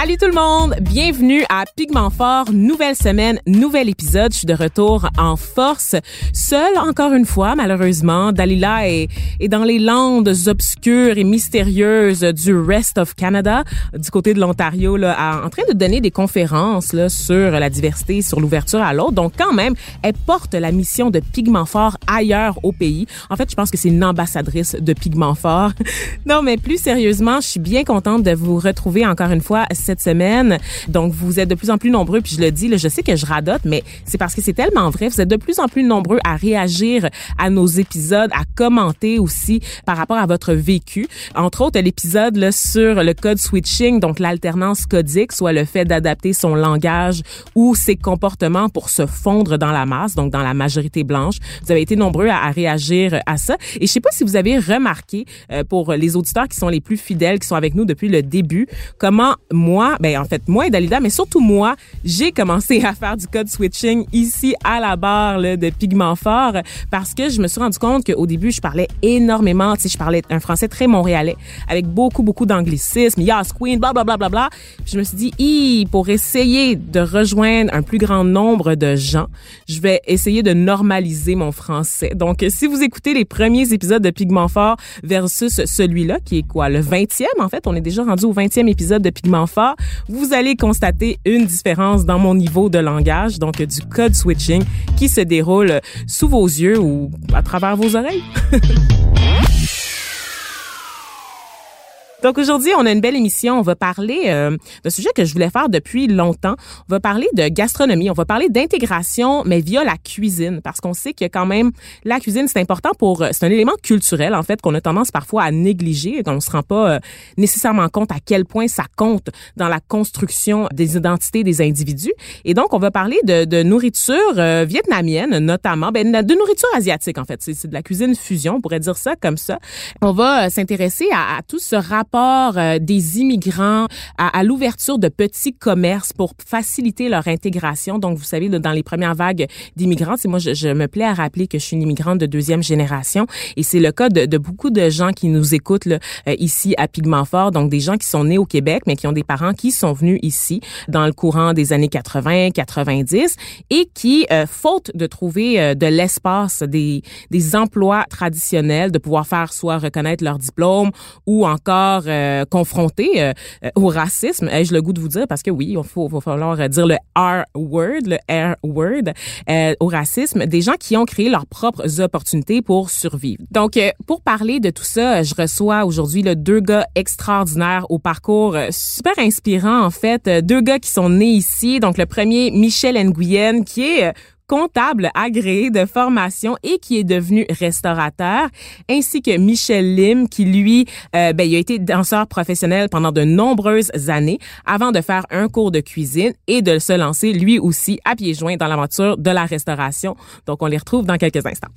Salut tout le monde, bienvenue à Pigment Fort, nouvelle semaine, nouvel épisode. Je suis de retour en force, seule encore une fois malheureusement. Dalila est, dans les landes obscures et mystérieuses du rest of Canada, du côté de l'Ontario, là, en train de donner des conférences là, sur la diversité, sur l'ouverture à l'autre. Donc quand même, elle porte la mission de Pigment Fort ailleurs au pays. En fait, je pense que c'est une ambassadrice de Pigment Fort. non, mais plus sérieusement, je suis bien contente de vous retrouver encore une fois semaine. Donc, vous êtes de plus en plus nombreux, puis je le dis, là, je sais que je radote, mais c'est parce que c'est tellement vrai. Vous êtes de plus en plus nombreux à réagir à nos épisodes, à commenter aussi par rapport à votre vécu. Entre autres, l'épisode sur le code switching, donc l'alternance codique, soit le fait d'adapter son langage ou ses comportements pour se fondre dans la masse, donc dans la majorité blanche. Vous avez été nombreux à, à réagir à ça. Et je sais pas si vous avez remarqué, euh, pour les auditeurs qui sont les plus fidèles, qui sont avec nous depuis le début, comment moi, ben en fait moi et Dalida, mais surtout moi, j'ai commencé à faire du code switching ici à la barre là, de Pigment Fort parce que je me suis rendu compte qu'au début je parlais énormément, tu sais, je parlais un français très montréalais avec beaucoup beaucoup d'anglicisme, yes queen, bla bla bla bla bla. Je me suis dit, Hi, pour essayer de rejoindre un plus grand nombre de gens, je vais essayer de normaliser mon français. Donc si vous écoutez les premiers épisodes de Pigment Fort versus celui-là qui est quoi le 20e en fait, on est déjà rendu au 20e épisode de Pigment Fort, vous allez constater une différence dans mon niveau de langage, donc du code switching qui se déroule sous vos yeux ou à travers vos oreilles. Donc aujourd'hui, on a une belle émission. On va parler euh, d'un sujet que je voulais faire depuis longtemps. On va parler de gastronomie. On va parler d'intégration, mais via la cuisine, parce qu'on sait que quand même la cuisine c'est important pour. C'est un élément culturel en fait qu'on a tendance parfois à négliger et qu'on se rend pas euh, nécessairement compte à quel point ça compte dans la construction des identités des individus. Et donc on va parler de, de nourriture euh, vietnamienne notamment, ben de nourriture asiatique en fait. C'est de la cuisine fusion, on pourrait dire ça comme ça. On va euh, s'intéresser à, à tout ce rapport rapport euh, des immigrants à, l'ouverture de petits commerces pour faciliter leur intégration. Donc, vous savez, dans les premières vagues d'immigrants, c'est moi, je, je, me plais à rappeler que je suis une immigrante de deuxième génération et c'est le cas de, de, beaucoup de gens qui nous écoutent là, euh, ici à Pigmentfort. Donc, des gens qui sont nés au Québec, mais qui ont des parents qui sont venus ici dans le courant des années 80, 90 et qui, euh, faute de trouver euh, de l'espace, des, des emplois traditionnels, de pouvoir faire soit reconnaître leur diplôme ou encore euh, confrontés euh, au racisme. Ai-je le goût de vous dire? Parce que oui, il faut, va falloir dire le R word, le R word euh, au racisme. Des gens qui ont créé leurs propres opportunités pour survivre. Donc, euh, pour parler de tout ça, je reçois aujourd'hui le deux gars extraordinaires au parcours super inspirant en fait. Deux gars qui sont nés ici. Donc, le premier, Michel Nguyen, qui est comptable agréé de formation et qui est devenu restaurateur, ainsi que Michel Lim, qui lui, euh, ben, il a été danseur professionnel pendant de nombreuses années avant de faire un cours de cuisine et de se lancer lui aussi à pieds joints dans l'aventure de la restauration. Donc, on les retrouve dans quelques instants.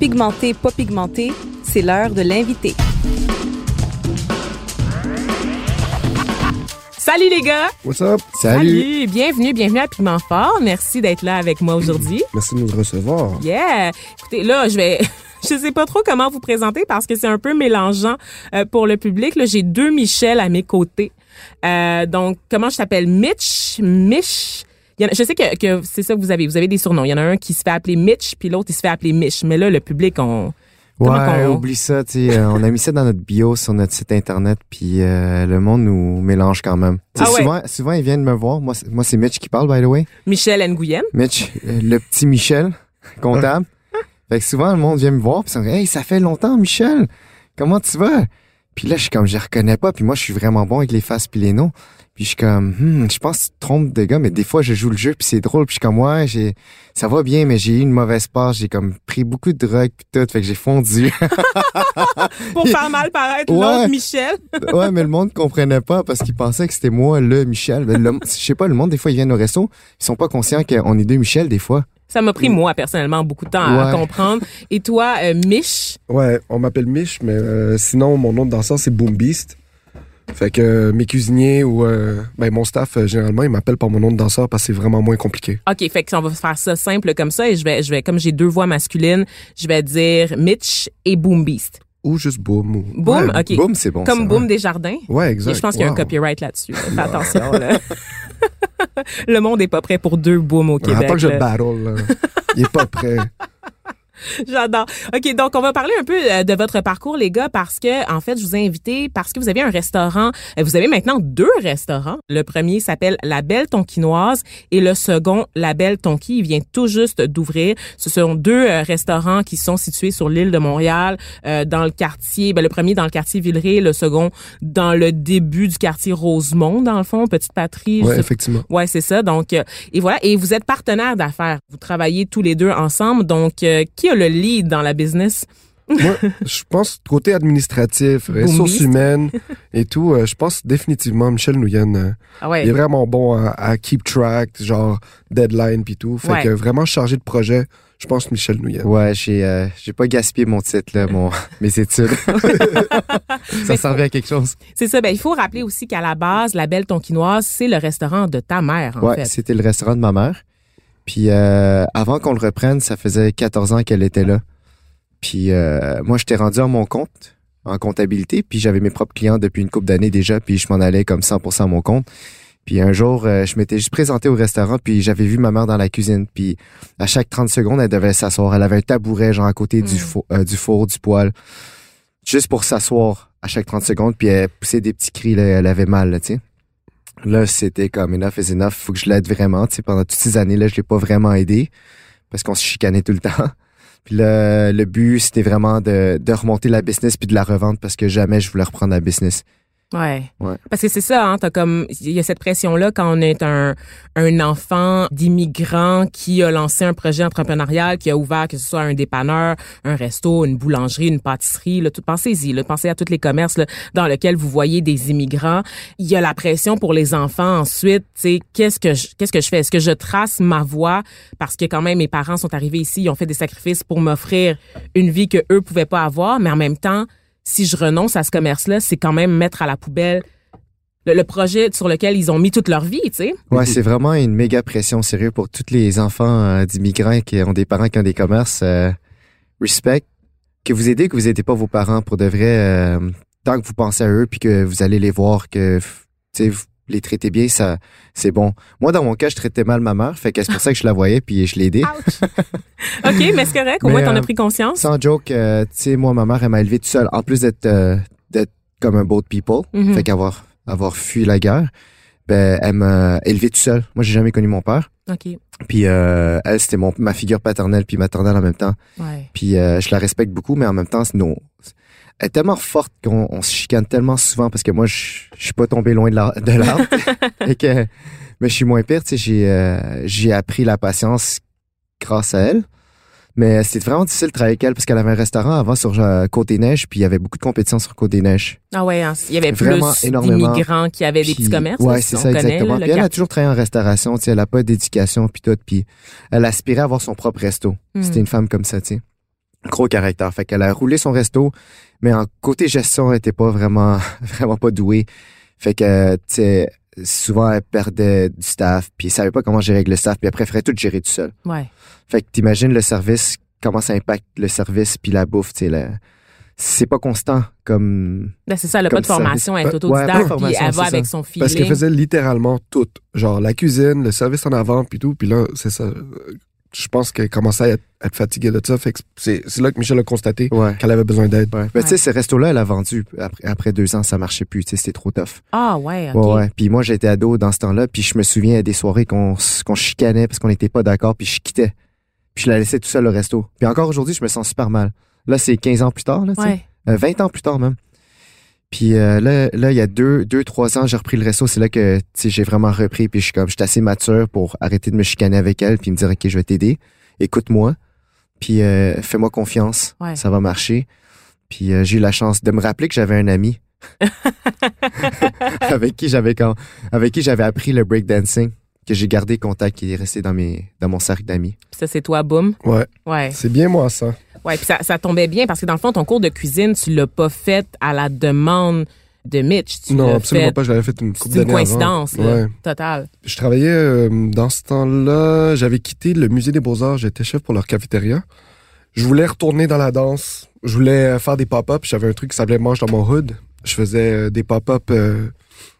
Pigmenté, pas pigmenté, c'est l'heure de l'invité. Salut les gars! What's up? Salut! Bienvenue, bienvenue à Piment Fort. Merci d'être là avec moi aujourd'hui. Merci de nous recevoir. Yeah! Écoutez, là, je vais... Je sais pas trop comment vous présenter parce que c'est un peu mélangeant euh, pour le public. Là, j'ai deux Michel à mes côtés. Euh, donc, comment je t'appelle? Mitch? Mich? Il y en a, je sais que, que c'est ça que vous avez. Vous avez des surnoms. Il y en a un qui se fait appeler Mitch, puis l'autre, il se fait appeler Mich. Mais là, le public, on... Ouais, qu'on- oublie ça, tu sais, euh, on a mis ça dans notre bio sur notre site internet, puis euh, le monde nous mélange quand même. Ah ouais? souvent, souvent, ils viennent me voir. Moi, c'est- moi c'est Mitch qui parle, by the way. Michel Nguyen. Mitch, euh, le petit Michel, comptable. fait que souvent, le monde vient me voir, puis ils sont Hey, ça fait longtemps, Michel! Comment tu vas? Puis là, je suis comme, je les reconnais pas. Puis moi, je suis vraiment bon avec les faces puis les noms. Puis je suis comme, hmm, je pense que tu te trompes de gars, mais des fois, je joue le jeu puis c'est drôle. Puis je suis comme, ouais, j'ai, ça va bien, mais j'ai eu une mauvaise passe. J'ai comme pris beaucoup de drogue puis tout. Fait que j'ai fondu. Pour faire mal paraître Ouais. l'autre Michel. ouais, mais le monde comprenait pas parce qu'il pensait que c'était moi, le Michel. Ben, le- je sais pas, le monde, des fois, ils viennent au resto. Ils sont pas conscients qu'on est deux Michel, des fois. Ça m'a pris, moi, personnellement, beaucoup de temps à comprendre. Et toi, euh, Mich, Ouais, on m'appelle Mich, mais euh, sinon, mon nom de danseur, c'est Boom Beast. Fait que euh, mes cuisiniers ou euh, ben, mon staff, euh, généralement, ils m'appellent par mon nom de danseur parce que c'est vraiment moins compliqué. OK, fait que on va faire ça simple comme ça et je vais, je vais, comme j'ai deux voix masculines, je vais dire Mitch et Boom Beast. Ou juste Boom. Ou... Boom, Ouais, OK. Boom, c'est bon. Comme ça, Boom ouais. Desjardins. Ouais, Et exact. je pense qu'il y a un copyright là-dessus. là. Fais attention. Là. Le monde est pas prêt pour deux Boom au Québec. Attends que je battle, là. Il est pas prêt. J'adore. OK, donc on va parler un peu euh, de votre parcours, les gars, parce que, en fait, je vous ai invité parce que vous avez un restaurant. euh, Vous avez maintenant deux restaurants. Le premier s'appelle La Belle Tonquinoise et le second, La Belle Tonki. Il vient tout juste d'ouvrir. Ce sont deux euh, restaurants qui sont situés sur l'île de Montréal, euh, dans le quartier, ben, le premier dans le quartier Villeray, le second dans le début du quartier Rosemont, dans le fond, Petite Patrie. sais effectivement. Ouais, c'est ça. Donc, euh, et voilà. Et vous êtes partenaires d'affaires. Vous travaillez tous les deux ensemble. Donc, euh, qui a le lead dans la business? Moi, je pense côté administratif, ressources humaines et tout, euh, je pense définitivement Michel Nouyen. euh, Ah ouais. Il est vraiment bon à, à keep track, genre deadline puis tout. Fait Ouais. que vraiment chargé de projet, je pense Michel Nouyen. Ouais, j'ai euh, j'ai pas gaspillé mon titre là, mon mes études. ça servait à quelque chose. C'est ça. Ben, il faut rappeler aussi qu'à la base, la Belle Tonquinoise, c'est le restaurant de ta mère, en ouais, fait. c'était le restaurant de ma mère. Puis euh, avant qu'on le reprenne, ça faisait 14 ans qu'elle était là. Puis euh, moi, j'étais rendu à mon compte en comptabilité, puis j'avais mes propres clients depuis une couple d'années déjà, puis je m'en allais comme 100% à mon compte. Puis un jour, euh, je m'étais juste présenté au restaurant, puis j'avais vu ma mère dans la cuisine. Puis à chaque 30 secondes, elle devait s'asseoir. Elle avait un tabouret genre à côté du, Mm. four, euh, du four, du poêle, juste pour s'asseoir à chaque 30 secondes, puis elle poussait des petits cris, là, elle avait mal, là, tu sais. Là, c'était comme enough is enough, faut que je l'aide vraiment. Tu sais, pendant toutes ces années-là, je l'ai pas vraiment aidé parce qu'on se chicanait tout le temps. Puis là, le but, c'était vraiment de, de remonter la business puis de la revendre parce que jamais je voulais reprendre la business. Ouais. Ouais. Parce que c'est ça, hein, t'as comme, il y a cette pression-là quand on est un, un enfant d'immigrant qui a lancé un projet entrepreneurial, qui a ouvert, que ce soit un dépanneur, un resto, une boulangerie, une pâtisserie, là, tout, pensez-y, là, pensez à tous les commerces, là, dans lesquels vous voyez des immigrants. Il y a la pression pour les enfants ensuite, tu sais, qu'est-ce que je, qu'est-ce que je fais? Est-ce que je trace ma voie? Parce que quand même, mes parents sont arrivés ici, ils ont fait des sacrifices pour m'offrir une vie que eux pouvaient pas avoir, mais en même temps, si je renonce à ce commerce-là, c'est quand même mettre à la poubelle le, projet sur lequel ils ont mis toute leur vie, tu sais. Ouais, c'est vraiment une méga pression sérieux pour tous les enfants euh, d'immigrants qui ont des parents qui ont des commerces. euh, respect. Que vous aidez, que vous aidez pas vos parents pour de vrai. euh, tant que vous pensez à eux puis que vous allez les voir, que tu sais, vous les traitez bien, ça, c'est bon. Moi, dans mon cas, je traitais mal ma mère, fait que c'est pour ça que je la voyais puis je l'ai aidée. OK, mais c'est correct, au moins t'en euh, as pris conscience. Sans joke, euh, tu sais, moi, ma mère, elle m'a élevé toute seule. En plus d'être euh, d'être comme un boat people, Mhm. fait qu'avoir avoir fui la guerre, ben, elle m'a élevé toute seule. Moi, j'ai jamais connu mon père. OK. Puis euh, elle, c'était mon ma figure paternelle puis maternelle en même temps. Ouais. Puis euh, je la respecte beaucoup, mais en même temps, c'est nos- est tellement forte qu'on on se chicane tellement souvent parce que moi, je je suis pas tombé loin de la- de l'arbre. et que, mais je suis moins pire, tu sais, j'ai euh, j'ai appris la patience grâce à elle. Mais c'était vraiment difficile de travailler avec elle parce qu'elle avait un restaurant avant sur euh, Côte-des-Neiges, puis il y avait beaucoup de compétition sur Côte-des-Neiges. Ah ouais, hein, il y avait Vraiment plus énormément. d'immigrants qui avaient des petits commerces. Ouais, là, c'est ça, connaît, exactement. là, Puis elle a toujours travaillé en restauration, tu sais, elle a pas d'éducation puis tout, puis elle aspirait à avoir son propre resto. Hmm. C'était une femme comme ça, tu sais. Gros caractère. Fait qu'elle a roulé son resto, mais en côté gestion, elle était pas vraiment, vraiment pas douée. Fait que, tu sais, souvent, elle perdait du staff, puis elle savait pas comment gérer avec le staff, puis elle préférait tout gérer tout seul. Ouais. Fait que t'imagines le service, comment ça impacte le service puis la bouffe, tu sais. C'est pas constant comme... Ben, c'est ça, elle a pas Comme de formation, elle est. Ouais, autodidacte, pas de puis elle va avec ça. son feeling. Parce qu'elle faisait littéralement tout. Genre la cuisine, le service en avant, puis tout. Puis là, c'est ça. Je pense qu'elle commençait à être, à être fatiguée de ça. Fait que c'est c'est là que Michel a constaté Ouais. qu'elle avait besoin d'aide. Ouais. Ben, tu sais, ce resto-là, elle a vendu. Après, après deux ans, ça marchait plus. Tu sais, c'était trop tough. Ah ouais, OK. Ouais, ouais. Puis moi, j'étais ado dans ce temps-là, puis je me souviens des soirées qu'on chicanait parce qu'on n'était pas d'accord, puis je quittais. Puis je la laissais tout seul au resto. Puis encore aujourd'hui, je me sens super mal. Là, c'est 15 ans plus tard, là, tu sais. Ouais. Euh, 20 ans plus tard même. Puis euh, là, là, il y a deux, deux, trois ans, j'ai repris le resto. C'est là que j'ai vraiment repris. Puis je suis comme, j'étais assez mature pour arrêter de me chicaner avec elle, puis me dire, ok, je vais t'aider. Écoute-moi. Puis euh, fais-moi confiance. Ouais. Ça va marcher. Puis euh, j'ai eu la chance de me rappeler que j'avais un ami avec qui j'avais quand, avec qui j'avais appris le breakdancing, que j'ai gardé contact, qui est resté dans mes, dans mon cercle d'amis. Ça, c'est toi, boum? Ouais, Ouais. c'est bien moi ça. Ouais, puis ça, ça tombait bien parce que dans le fond, ton cours de cuisine, tu l'as pas fait à la demande de Mitch. Tu non, absolument fait- pas. Je l'avais fait une couple C'est une d'années avant. coïncidence, là, Ouais. totale. Je travaillais euh, dans ce temps-là. J'avais quitté le musée des beaux-arts. J'étais chef pour leur cafétéria. Je voulais retourner dans la danse. Je voulais euh, faire des pop-up. J'avais un truc qui s'appelait Mange dans mon hood. Je faisais euh, des pop-up euh,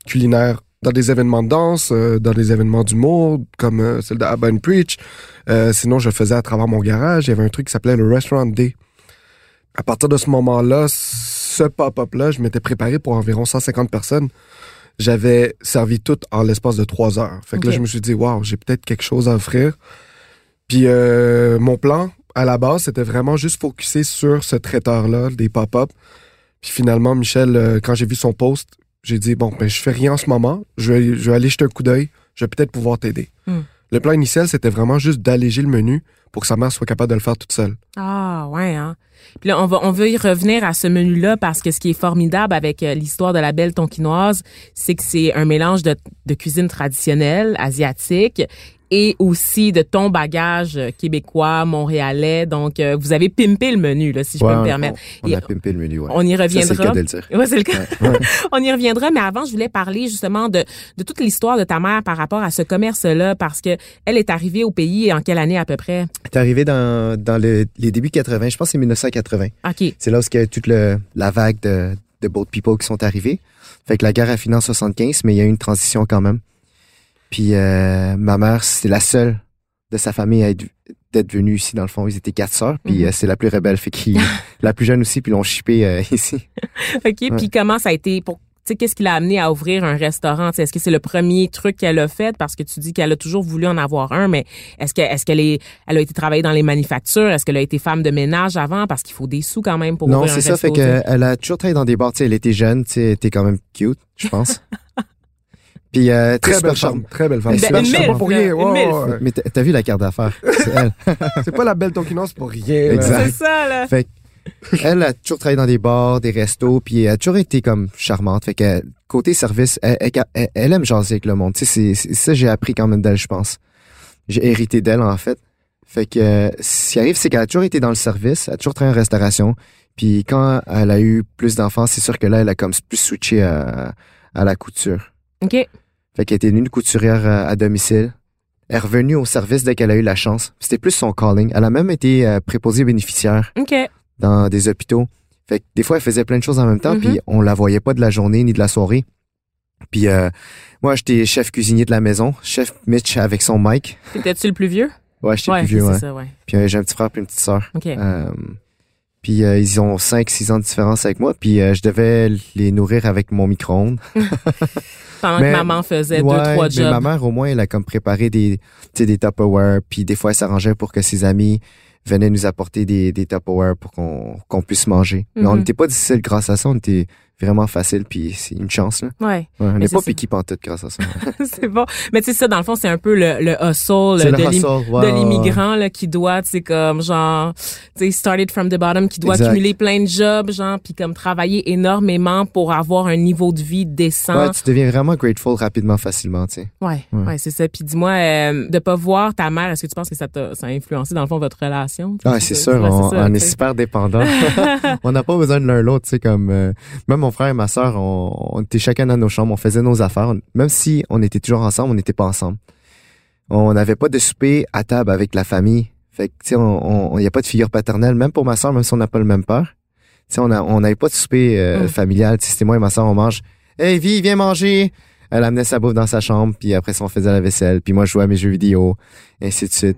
culinaires dans des événements de danse, euh, dans des événements d'humour, comme euh, celle de Abba and Preach. Euh, sinon, je le faisais à travers mon garage. Il y avait un truc qui s'appelait le Restaurant Day. À partir de ce moment-là, ce pop-up-là, je m'étais préparé pour environ 150 personnes. J'avais servi tout en l'espace de trois heures. Fait que là, je me suis dit, waouh, j'ai peut-être quelque chose à offrir. Puis mon plan, à la base, c'était vraiment juste focusser sur ce traiteur-là, des pop-up. Puis finalement, Michel, quand j'ai vu son post, j'ai dit, bon, ben, je fais rien en ce moment. Je vais, je vais aller jeter un coup d'œil. Je vais peut-être pouvoir t'aider. Hmm. Le plan initial, c'était vraiment juste d'alléger le menu pour que sa mère soit capable de le faire toute seule. Ah, ouais, hein. Puis là, on, va, on veut y revenir à ce menu-là parce que ce qui est formidable avec euh, l'histoire de la belle tonkinoise, c'est que c'est un mélange de, de cuisine traditionnelle, asiatique, et aussi de ton bagage euh, québécois, montréalais. Donc, euh, vous avez pimpé le menu, là, si je Ouais, peux me permettre. On, a pimpé le menu, ouais. On y Ça, c'est le reviendra. cas de le dire. Ouais, c'est le cas. Ouais. On y reviendra, mais avant, je voulais parler justement de, de toute l'histoire de ta mère par rapport à ce commerce-là, parce que elle est arrivée au pays en quelle année à peu près? T'es arrivé dans, dans le- les débuts 80, je pense que c'est 1980. OK. C'est là où il y a toute le, la vague de, de boat people qui sont arrivés. Fait que la guerre a fini en 75, mais il y a eu une transition quand même. Puis euh, ma mère, c'est la seule de sa famille à être d'être venue ici dans le fond. Ils étaient quatre sœurs, puis Mhm. euh, c'est la plus rebelle, fait qu'il la plus jeune aussi, puis ils l'ont shippé euh, ici. OK. Puis comment ça a été pour tu sais, qu'est-ce qui l'a amené à ouvrir un restaurant? Tu sais, Est-ce que c'est le premier truc qu'elle a fait? Parce que tu dis qu'elle a toujours voulu en avoir un, mais est-ce que est-ce qu'elle est elle a été travailler dans les manufactures? Est-ce qu'elle a été femme de ménage avant? Parce qu'il faut des sous quand même pour non, ouvrir un c'est ça, fait tu sais. que elle a toujours travaillé dans des bars. Tu sais, elle était jeune, tu sais, elle était quand même cute, je pense. Puis euh, Très super belle femme. Très belle femme. Une C'est pas pour rien. ouais. Mais t'as vu la carte d'affaires, c'est elle. C'est pas la belle tonkinoise pour rien. là. Exact. C'est ça, là. Fait que, elle a toujours travaillé dans des bars, des restos, puis elle a toujours été comme charmante. Fait que côté service, elle, elle- elle- elle aime jaser avec le monde. Tu sais, c'est c'est- ça j'ai appris quand même d'elle, je pense. J'ai hérité d'elle en fait. Fait que euh, ce qui arrive, c'est qu'elle a toujours été dans le service, elle a toujours travaillé en restauration. Puis quand elle a eu plus d'enfants, c'est sûr que là, elle a comme plus switché à, à la couture. OK. Fait qu'elle était une couturière à, à domicile. Elle est revenue au service dès qu'elle a eu la chance. C'était plus son calling. Elle a même été euh, préposée bénéficiaire dans des hôpitaux. Fait que des fois, elle faisait plein de choses en même temps, puis on la voyait pas de la journée ni de la soirée. Puis euh, moi, j'étais chef cuisinier de la maison, chef Mitch avec son mic. T'étais-tu le plus vieux? Ouais, j'étais Ouais, plus vieux, ouais. ça, ouais. Puis euh, j'ai un petit frère puis une petite sœur. OK. Euh, puis euh, ils ont 5-6 ans de différence avec moi, puis euh, je devais les nourrir avec mon micro-ondes. Pendant mais- que maman faisait Ouais, deux, trois mais jobs. ma mère, au moins, elle a comme préparé des, tu sais, des Tupperware, puis des fois, elle s'arrangeait pour que ses amis venaient nous apporter des, des Tupperware pour qu'on qu'on puisse manger. Mais on n'était pas difficile grâce à ça, on était vraiment facile, puis c'est une chance, là. Ouais. Ouais, on n'est c'est pas piqué pantoute grâce à ça. c'est bon. Mais tu sais, ça, dans le fond, c'est un peu le, le hustle C'est de l'immigrant là qui doit tu sais comme genre tu sais started from the bottom qui doit Exact. accumuler plein de jobs genre puis comme travailler énormément pour avoir un niveau de vie décent Ouais, tu deviens vraiment grateful rapidement, facilement, tu sais. ouais Ouais. ouais, c'est ça puis dis-moi euh, de pas voir ta mère est-ce que tu penses que ça t'a ça a influencé dans le fond votre relation? Ah, c'est sûr, on, c'est est super dépendants. on n'a pas besoin de l'un l'autre, tu sais, comme euh, même mon frère et ma sœur, on, on était chacun dans nos chambres, on faisait nos affaires. On- même si on était toujours ensemble, on n'était pas ensemble. On n'avait pas de souper à table avec la famille. Fait que, tu sais, on n'y a pas de figure paternelle, même pour ma sœur, même si on n'a pas le même père. Tu sais, on n'avait pas de souper euh, Mm. familial. Tu sais, C'était moi et ma sœur, on mange. Hey, Vi, viens manger! Elle amenait sa bouffe dans sa chambre, puis après ça, on faisait la vaisselle, puis moi, je jouais à mes jeux vidéo, et ainsi de suite.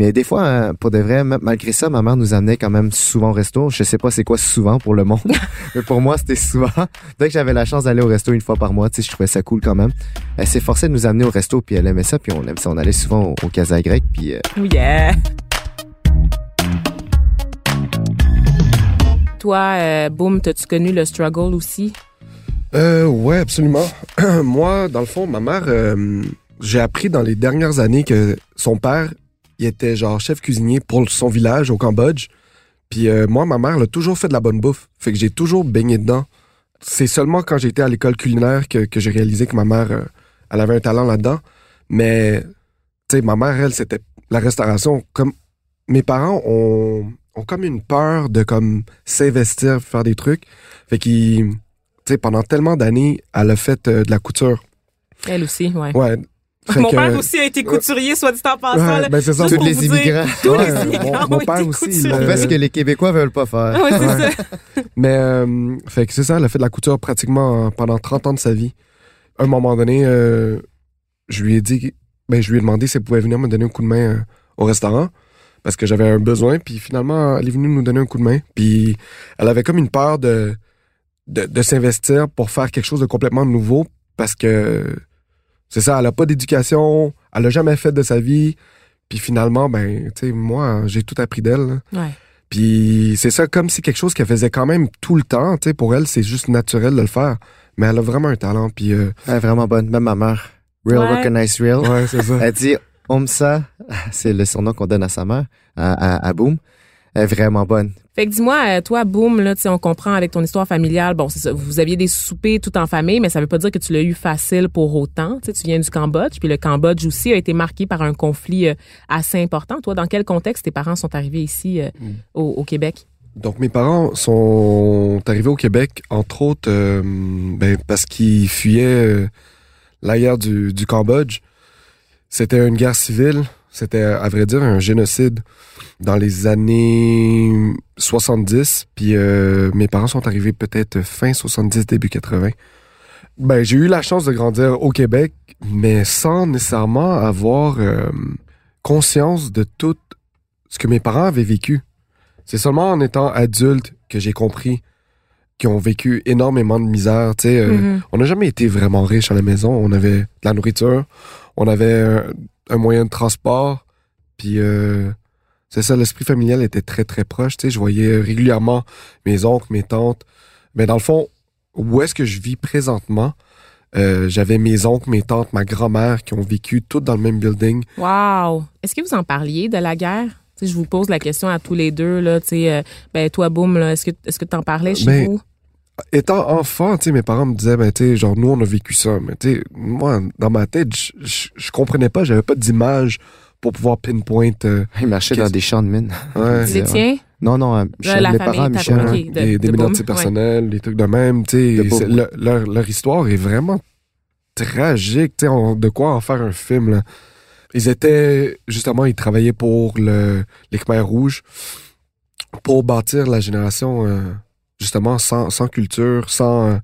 Mais des fois, hein, pour de vrai, malgré ça, ma mère nous amenait quand même souvent au resto. Je sais pas c'est quoi souvent pour le monde, mais pour moi, c'était souvent. Dès que j'avais la chance d'aller au resto une fois par mois, tu sais, je trouvais ça cool quand même. Elle s'est forcée de nous amener au resto, puis elle aimait ça, puis on aime ça. On allait souvent au, au Casa Grec, puis euh, Oh yeah toi euh, boum t'as-tu connu le struggle aussi? Euh, ouais, absolument. Moi, dans le fond, ma mère, euh, j'ai appris dans les dernières années que son père, il était genre chef cuisinier pour son village au Cambodge. Puis euh, moi, ma mère, elle a toujours fait de la bonne bouffe. Fait que j'ai toujours baigné dedans. C'est seulement quand j'étais à l'école culinaire que, que j'ai réalisé que ma mère, euh, elle avait un talent là-dedans. Mais, tu sais, ma mère, elle, c'était la restauration. Comme mes parents ont, ont comme une peur de comme s'investir, faire des trucs. Fait qu'ils, tu sais, pendant tellement d'années, elle a fait euh, de la couture. Elle aussi, ouais. Ouais. Fait Mon que- père aussi a été couturier, soit dit en passant. Ouais, ben c'est ça. Tous les dire, immigrants. Tous Ouais, les immigrants mon- père aussi, il fait ce que les Québécois veulent pas faire. Ouais, c'est Ouais. ça. Mais, euh, fait que c'est ça, elle a fait de la couture pratiquement euh, pendant 30 ans de sa vie. À un moment donné, euh, je lui ai dit, ben, je lui ai demandé si elle pouvait venir me donner un coup de main euh, au restaurant parce que j'avais un besoin. Puis finalement, elle est venue nous donner un coup de main. Puis elle avait comme une peur de, de, de s'investir pour faire quelque chose de complètement nouveau parce que c'est ça, elle a pas d'éducation, elle a jamais fait de sa vie. Puis finalement, ben, tu sais, moi, j'ai tout appris d'elle. Ouais. Puis c'est ça, comme si quelque chose qu'elle faisait quand même tout le temps, tu sais, pour elle, c'est juste naturel de le faire. Mais elle a vraiment un talent, puis euh, Elle est vraiment bonne. Même ma mère. Real Ouais. recognize real. ouais, c'est ça. Elle dit Omsa, c'est le surnom qu'on donne à sa mère, à, à, à Boom. Elle est vraiment bonne. Fait que dis-moi, euh, toi, boum, là, tu on comprend avec ton histoire familiale, bon, c'est ça, vous aviez des soupers tout en famille, mais ça veut pas dire que tu l'as eu facile pour autant. Tu viens du Cambodge, puis le Cambodge aussi a été marqué par un conflit euh, assez important. Toi, dans quel contexte tes parents sont arrivés ici euh, Mm. au, au Québec? Donc mes parents sont arrivés au Québec, entre autres, euh, ben, parce qu'ils fuyaient euh, la guerre du, du Cambodge. C'était une guerre civile, c'était à vrai dire un génocide dans les années 70. Puis euh, mes parents sont arrivés peut-être fin 70, début 80. Ben, j'ai eu la chance de grandir au Québec, mais sans nécessairement avoir euh, conscience de tout ce que mes parents avaient vécu. C'est seulement en étant adulte que j'ai compris qu'ils ont vécu énormément de misère. Tu sais, euh, Mhm. on n'a jamais été vraiment riche à la maison. On avait de la nourriture, on avait un, moyen de transport, puis euh, c'est ça, l'esprit familial était très très proche. Tu sais, je voyais régulièrement mes oncles, mes tantes. Mais dans le fond, où est-ce que je vis présentement? Euh, J'avais mes oncles, mes tantes, ma grand-mère qui ont vécu toutes dans le même building. Wow! Est-ce que vous en parliez de la guerre? Tu je vous pose la question à tous les deux, là, tu euh, ben, toi, boum, est-ce que, est-ce que t'en parlais chez Ben, vous? Étant enfant, tu sais, mes parents me disaient, ben, tu sais, genre, nous, on a vécu ça. Mais, tu sais, moi, dans ma tête, je- je je comprenais pas, j'avais pas d'image pour pouvoir pinpoint. euh, Il marchait dans des champs de mine. ouais, Les tiens? Non, non, euh, Michel, la mes famille, parents, Michel. Ok, de- des, des de identités boom, ouais. personnelles, des trucs de même. Tu sais, le- leur, leur histoire est vraiment tragique. Tu sais, de quoi en faire un film, là. Ils étaient, justement, ils travaillaient pour le, les Khmer rouges pour bâtir la génération, euh, justement, sans, sans culture, sans, euh,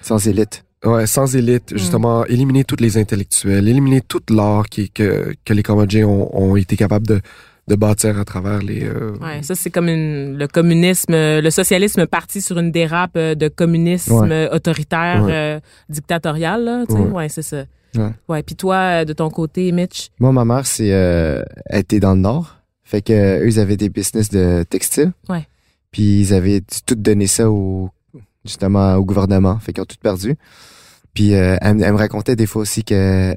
Sans élite. Ouais, sans élite, Mm. justement, éliminer tous les intellectuels, éliminer tout l'art qui, que, que les Cambodgiens ont, ont été capables de, de bâtir à travers les... euh, Ouais, ça c'est comme une, le communisme, le socialisme parti sur une dérape euh, de communisme Ouais. autoritaire, Ouais. euh, dictatorial, là, tu sais. Ouais. Ouais, c'est ça. Ouais. Puis toi, de ton côté, Mitch? Moi, ma mère, c'est, euh, elle était dans le Nord. Fait que, eux, ils avaient des business de textile. Ouais. Puis, ils avaient tout donné ça au, justement, au gouvernement. Fait qu'ils ont tout perdu. Puis, euh, elle, me- elle me racontait des fois aussi que,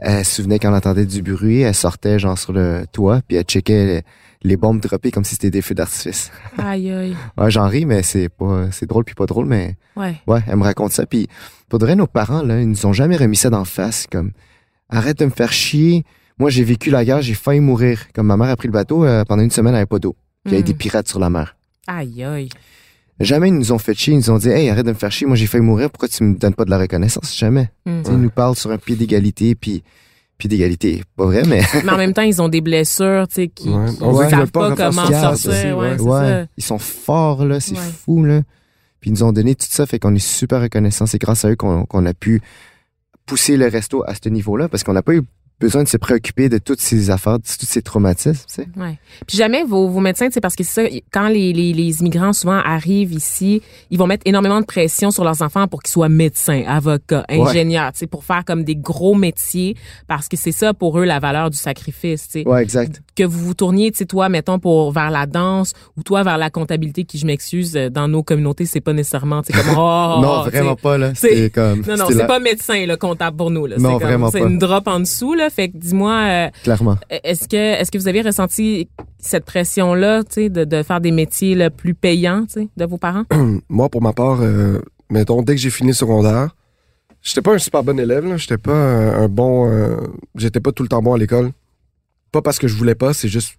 elle se souvenait quand elle entendait du bruit, elle sortait, genre, sur le toit, puis elle checkait les, les bombes droppées comme si c'était des feux d'artifice. Aïe, aïe. Ouais, j'en ris, mais c'est pas, c'est drôle puis pas drôle, mais Ouais. Ouais, elle me raconte ça. Puis pour de vrai, nos parents, là, ils nous ont jamais remis ça d'en face. Comme, arrête de me faire chier. Moi, j'ai vécu la guerre, j'ai failli mourir. Comme ma mère a pris le bateau, euh, pendant une semaine, elle avait pas d'eau. Puis il y avait Mm. des pirates sur la mer. Aïe, aïe. Jamais ils nous ont fait chier. Ils nous ont dit, hey, arrête de me faire chier. Moi, j'ai failli mourir. Pourquoi tu me donnes pas de la reconnaissance? Jamais. Mm. Sais, Ils nous parlent sur un pied d'égalité, puis pied d'égalité. Pas vrai, mais Mais en même temps, ils ont des blessures, tu sais, qui, Ouais. dirait savent pas comment sortir. aussi, ouais, ils sont forts, là. C'est Ouais. fou, là. Puis ils nous ont donné tout ça, fait qu'on est super reconnaissants. C'est grâce à eux qu'on qu'on a pu pousser le resto à ce niveau-là, parce qu'on n'a pas eu besoin de se préoccuper de toutes ces affaires, de tous ces traumatismes, tu sais. Ouais. Puis jamais vos, vos médecins, c'est parce que c'est ça, quand les, les, les immigrants souvent arrivent ici, ils vont mettre énormément de pression sur leurs enfants pour qu'ils soient médecins, avocats, ingénieurs, tu sais, pour faire comme des gros métiers, parce que c'est ça pour eux la valeur du sacrifice, tu sais. Ouais, exact. Que vous vous tourniez, tu sais, toi, mettons, pour vers la danse, ou toi vers la comptabilité, qui, je m'excuse, euh, dans nos communautés, c'est pas nécessairement, tu sais, comme, oh, non, sais. vraiment pas, là. c'est- comme, Non, non, c'est pas médecin, le comptable pour nous, là. Non, C'est comme- vraiment C'est pas. une drop en dessous, là. Fait que dis-moi, euh, clairement. est-ce que est-ce que vous avez ressenti cette pression là, tu sais, de, de faire des métiers là, plus payants, tu sais, de vos parents? Moi, pour ma part, euh, mettons, dès que j'ai fini le secondaire, j'étais pas un super bon élève. J'étais pas un, un bon. euh, j'étais pas tout le temps bon à l'école. Pas parce que je voulais pas, c'est juste.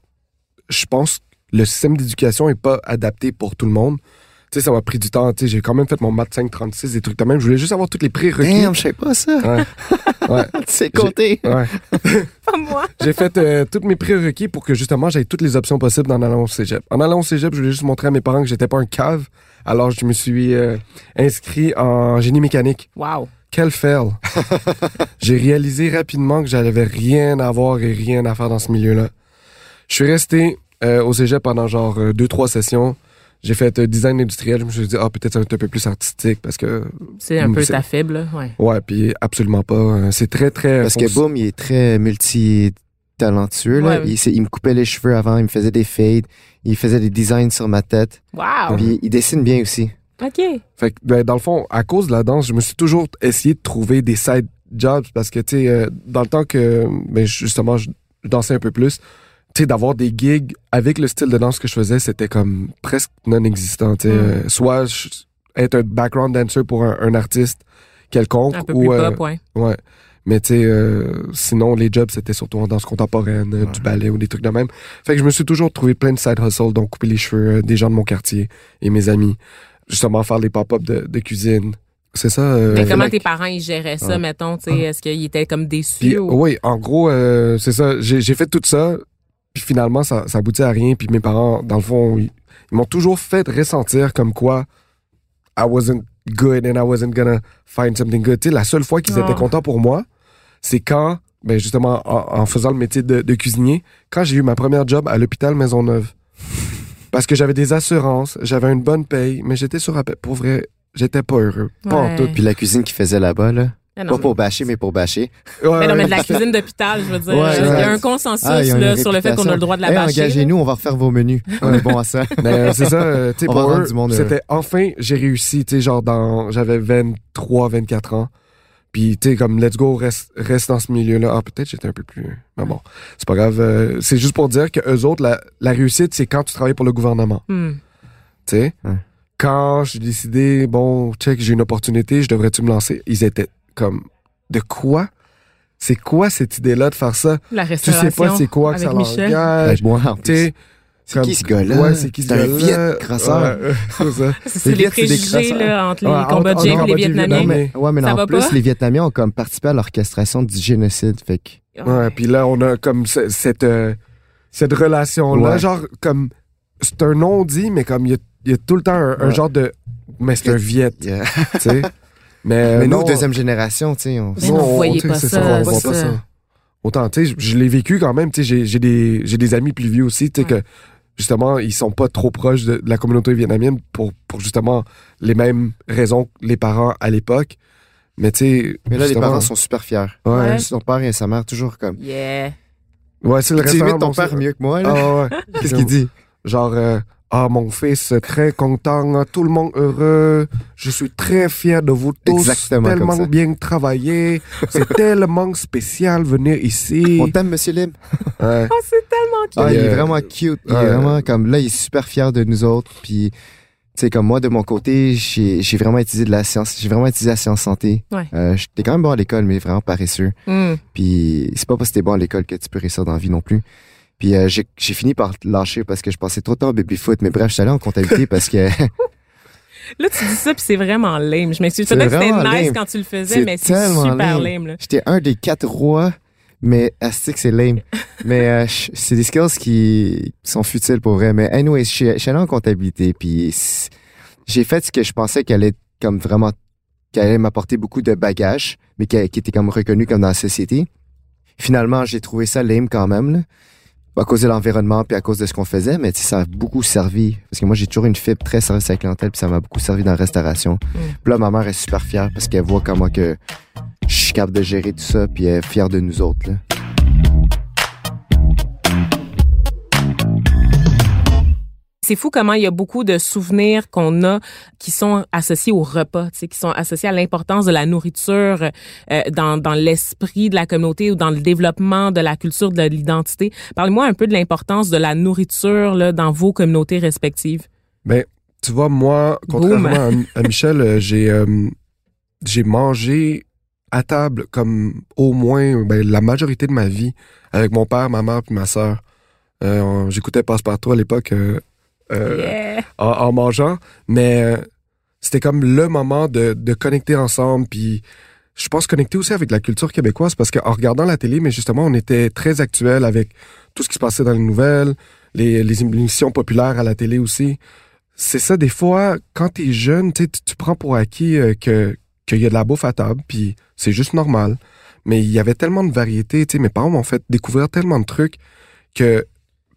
Je pense que le système d'éducation est pas adapté pour tout le monde. Tu sais, ça m'a pris du temps. Tu sais, j'ai quand même fait mon maths 536, des trucs de même. Je voulais juste avoir tous les prérequis. Damn, je sais pas ça. Ouais. Ouais. compter. Ouais. Pas moi. J'ai fait euh, tous mes prérequis pour que justement j'aie toutes les options possibles en allant au cégep. En allant au cégep, je voulais juste montrer à mes parents que j'étais pas un cave. Alors je me suis euh, inscrit en génie mécanique. Wow. Quel fail! J'ai réalisé rapidement que j'avais rien à voir et rien à faire dans ce milieu-là. Je suis resté euh, au cégep pendant genre euh, deux, trois sessions. J'ai fait euh, design industriel. Je me suis dit, ah, peut-être ça va être un peu plus artistique parce que. C'est un peu c'est- ta faible, là, ouais. Ouais, puis absolument pas. Euh, C'est très, très. Parce que Boom, il est très multi-talentueux, là. Ouais, oui. Il, me coupait les cheveux avant, il me faisait des fades, il faisait des designs sur ma tête. Wow. Puis il dessine bien aussi. OK. Fait que, ben, dans le fond, à cause de la danse, je me suis toujours essayé de trouver des side jobs parce que, tu sais, euh, dans le temps que, ben, justement, je, je dansais un peu plus, tu sais, d'avoir des gigs avec le style de danse que je faisais, c'était comme presque non existant. tu sais. Mm. Euh, soit je- être un background dancer pour un, un artiste quelconque Un peu ou plus euh, ouais. ouais. Mais tu sais, euh, sinon les jobs c'était surtout en danse contemporaine, du ballet ou des trucs de même. Fait que je me suis toujours trouvé plein de side hustles, donc couper les cheveux des gens de mon quartier et mes amis, justement faire des pop-up de, de cuisine. C'est ça. euh, Mais comment tes parents ils géraient ça, mettons, tu sais, est-ce qu'ils étaient comme déçus Puis, ou... oui, en gros, euh, c'est ça. J'ai fait tout ça, puis finalement, ça, ça aboutit à rien. Puis mes parents, dans le fond, ils, ils m'ont toujours fait ressentir comme quoi I wasn't good and I wasn't gonna find something good. Tu sais, la seule fois qu'ils Oh. étaient contents pour moi, c'est quand, ben justement, en, en faisant le métier de, de cuisinier, quand j'ai eu ma première job à l'hôpital Maisonneuve. Parce que j'avais des assurances, j'avais une bonne paye, mais j'étais sur appel. Pour vrai, j'étais pas heureux. Pas en tout. Puis la cuisine qu'il faisait là-bas, là? Non, Pas pour bâcher, mais pour bâcher. Ouais, mais non, mais de la cuisine d'hôpital, je veux dire, Ouais, il y a un consensus Ah, là, sur le fait qu'on a le droit de la Hey, bâcher. engagez-nous, on va refaire vos menus. On est bon à ça. Mais euh, c'est ça, euh, tu pour eux, heureux. c'était enfin, j'ai réussi, tu sais, genre dans, j'avais 23, 24 ans. Puis, tu sais, comme, let's go, reste, reste dans ce milieu-là. Ah, peut-être j'étais un peu plus, mais bon, c'est pas grave. euh, c'est juste pour dire que eux autres, la, la réussite, c'est quand tu travailles pour le gouvernement, Hmm. tu sais? Ouais. Quand j'ai décidé, bon, check, j'ai une opportunité, je devrais-tu me lancer? Ils étaient comme, de quoi? C'est quoi cette idée-là de faire ça? La Tu sais pas c'est quoi que ça Michel. l'engage. Avec moi, en Tu plus. sais, C'est qui ce gars-là? Ouais, c'est qui ce C'est un gars-là? Viet crosseur. Ouais, c'est ça. C'est Les préjugés là, entre les Ouais, Cambodgiens et les Vietnamiens. Mais, ouais, mais Ça en va plus, pas? les Vietnamiens ont comme participé à l'orchestration du génocide. Fait que, Ouais, puis là, on a comme ce- cette, euh, cette relation-là, Ouais. genre, comme, c'est un non-dit, mais comme, il y a, il y a tout le temps un, genre de, mais c'est un Viet, tu yeah. sais. mais mais nous, non, deuxième génération, tu sais, on... Mais non, sais, pas ça, on voit c'est pas ça. ça. Autant, tu sais, je, je l'ai vécu quand même, tu sais, j'ai- j'ai des, j'ai des amis plus vieux aussi, tu sais, Ouais. que, justement, ils sont pas trop proches de, de la communauté vietnamienne pour, pour justement les mêmes raisons que les parents à l'époque. Mais tu sais, Mais là, les parents sont super fiers. Ouais, Ouais. Son père et sa mère, toujours comme... Yeah. ouais c'est le Tu imites ton père mieux que moi, là. Ah, ouais. Qu'est-ce qu'il dit? Genre, euh, ah, mon fils, très content, tout le monde heureux. Je suis très fier de vous tous. Exactement comme Tellement ça. bien travaillé. C'est tellement spécial venir ici. On t'aime, Monsieur Lim. Ouais. Oh, c'est tellement cute. Ah, il est euh, vraiment cute. Il ouais. est vraiment comme là, il est super fier de nous autres. Puis, tu sais, comme moi, de mon côté, j'ai j'ai vraiment utilisé de la science. J'ai vraiment utilisé la science santé. Ouais. Euh, J'étais quand même bon à l'école, mais vraiment paresseux. Hmm. Puis, c'est pas parce que t'es bon à l'école que tu peux réussir dans la vie non plus. Puis, euh, j'ai j'ai fini par lâcher parce que je passais trop de temps au baby-foot. Mais bref, je suis allé en comptabilité parce que Là, tu dis ça, puis c'est vraiment lame. Je m'excuse. C'est Peut-être que c'était nice lame. quand tu le faisais, C'est mais c'est super lame. lame. là. j'étais un des quatre rois. Mais Astic, c'est lame. mais euh, c'est des skills qui sont futiles pour vrai. Mais anyway, je suis allé en comptabilité. Puis j'ai fait ce que je pensais qu'elle allait comme vraiment qu'elle allait m'apporter beaucoup de bagages, mais qui, qui était comme reconnu comme dans la société. Finalement, j'ai trouvé ça lame quand même, là, à cause de l'environnement puis à cause de ce qu'on faisait, mais ça a beaucoup servi. Parce que moi, j'ai toujours une fibre très service à la clientèle puis ça m'a beaucoup servi dans la restauration. Puis là, ma mère est super fière parce qu'elle voit comment que je suis capable de gérer tout ça puis elle est fière de nous autres, là. C'est fou comment il y a beaucoup de souvenirs qu'on a qui sont associés au repas, tu sais, qui sont associés à l'importance de la nourriture euh, dans, dans l'esprit de la communauté ou dans le développement de la culture de l'identité. Parlez-moi un peu de l'importance de la nourriture là, dans vos communautés respectives. Ben, tu vois, moi, contrairement à, à Michel, euh, j'ai euh, j'ai mangé à table comme au moins ben, la majorité de ma vie avec mon père, ma mère puis ma sœur. Euh, J'écoutais Passepartout à l'époque euh, Yeah. en, en mangeant, mais euh, c'était comme le moment de, de connecter ensemble, puis je pense connecter aussi avec la culture québécoise parce qu'en regardant la télé, mais justement, on était très actuel avec tout ce qui se passait dans les nouvelles, les, les émissions populaires à la télé aussi. C'est ça, des fois, quand t'es jeune, tu tu tu prends pour acquis euh, que qu'il y a de la bouffe à table, puis c'est juste normal. Mais il y avait tellement de variétés, tu sais, mes parents m'ont fait découvrir tellement de trucs que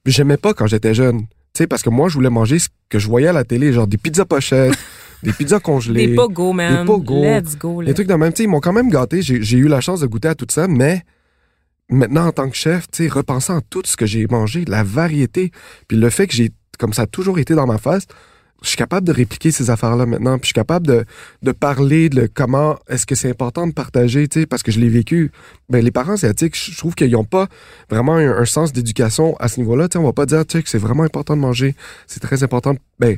j'aimais pas quand j'étais jeune. Tu sais, parce que moi, je voulais manger ce que je voyais à la télé, genre des pizzas pochettes, des pizzas congelées. Des pogos, man. Des pogos. Let's go. Là. Des trucs de même, tu sais, ils m'ont quand même gâté. J'ai j'ai eu la chance de goûter à tout ça, mais maintenant, en tant que chef, tu sais, repensant à tout ce que j'ai mangé, la variété, puis le fait que j'ai, comme ça a toujours été dans ma face, je suis capable de répliquer ces affaires-là maintenant, puis je suis capable de, de parler de comment est-ce que c'est important de partager, tu sais, parce que je l'ai vécu. Ben, les parents asiatiques, je trouve qu'ils n'ont pas vraiment un, un sens d'éducation à ce niveau-là. Tu sais, on va pas dire, tu sais, que c'est vraiment important de manger, c'est très important. Ben,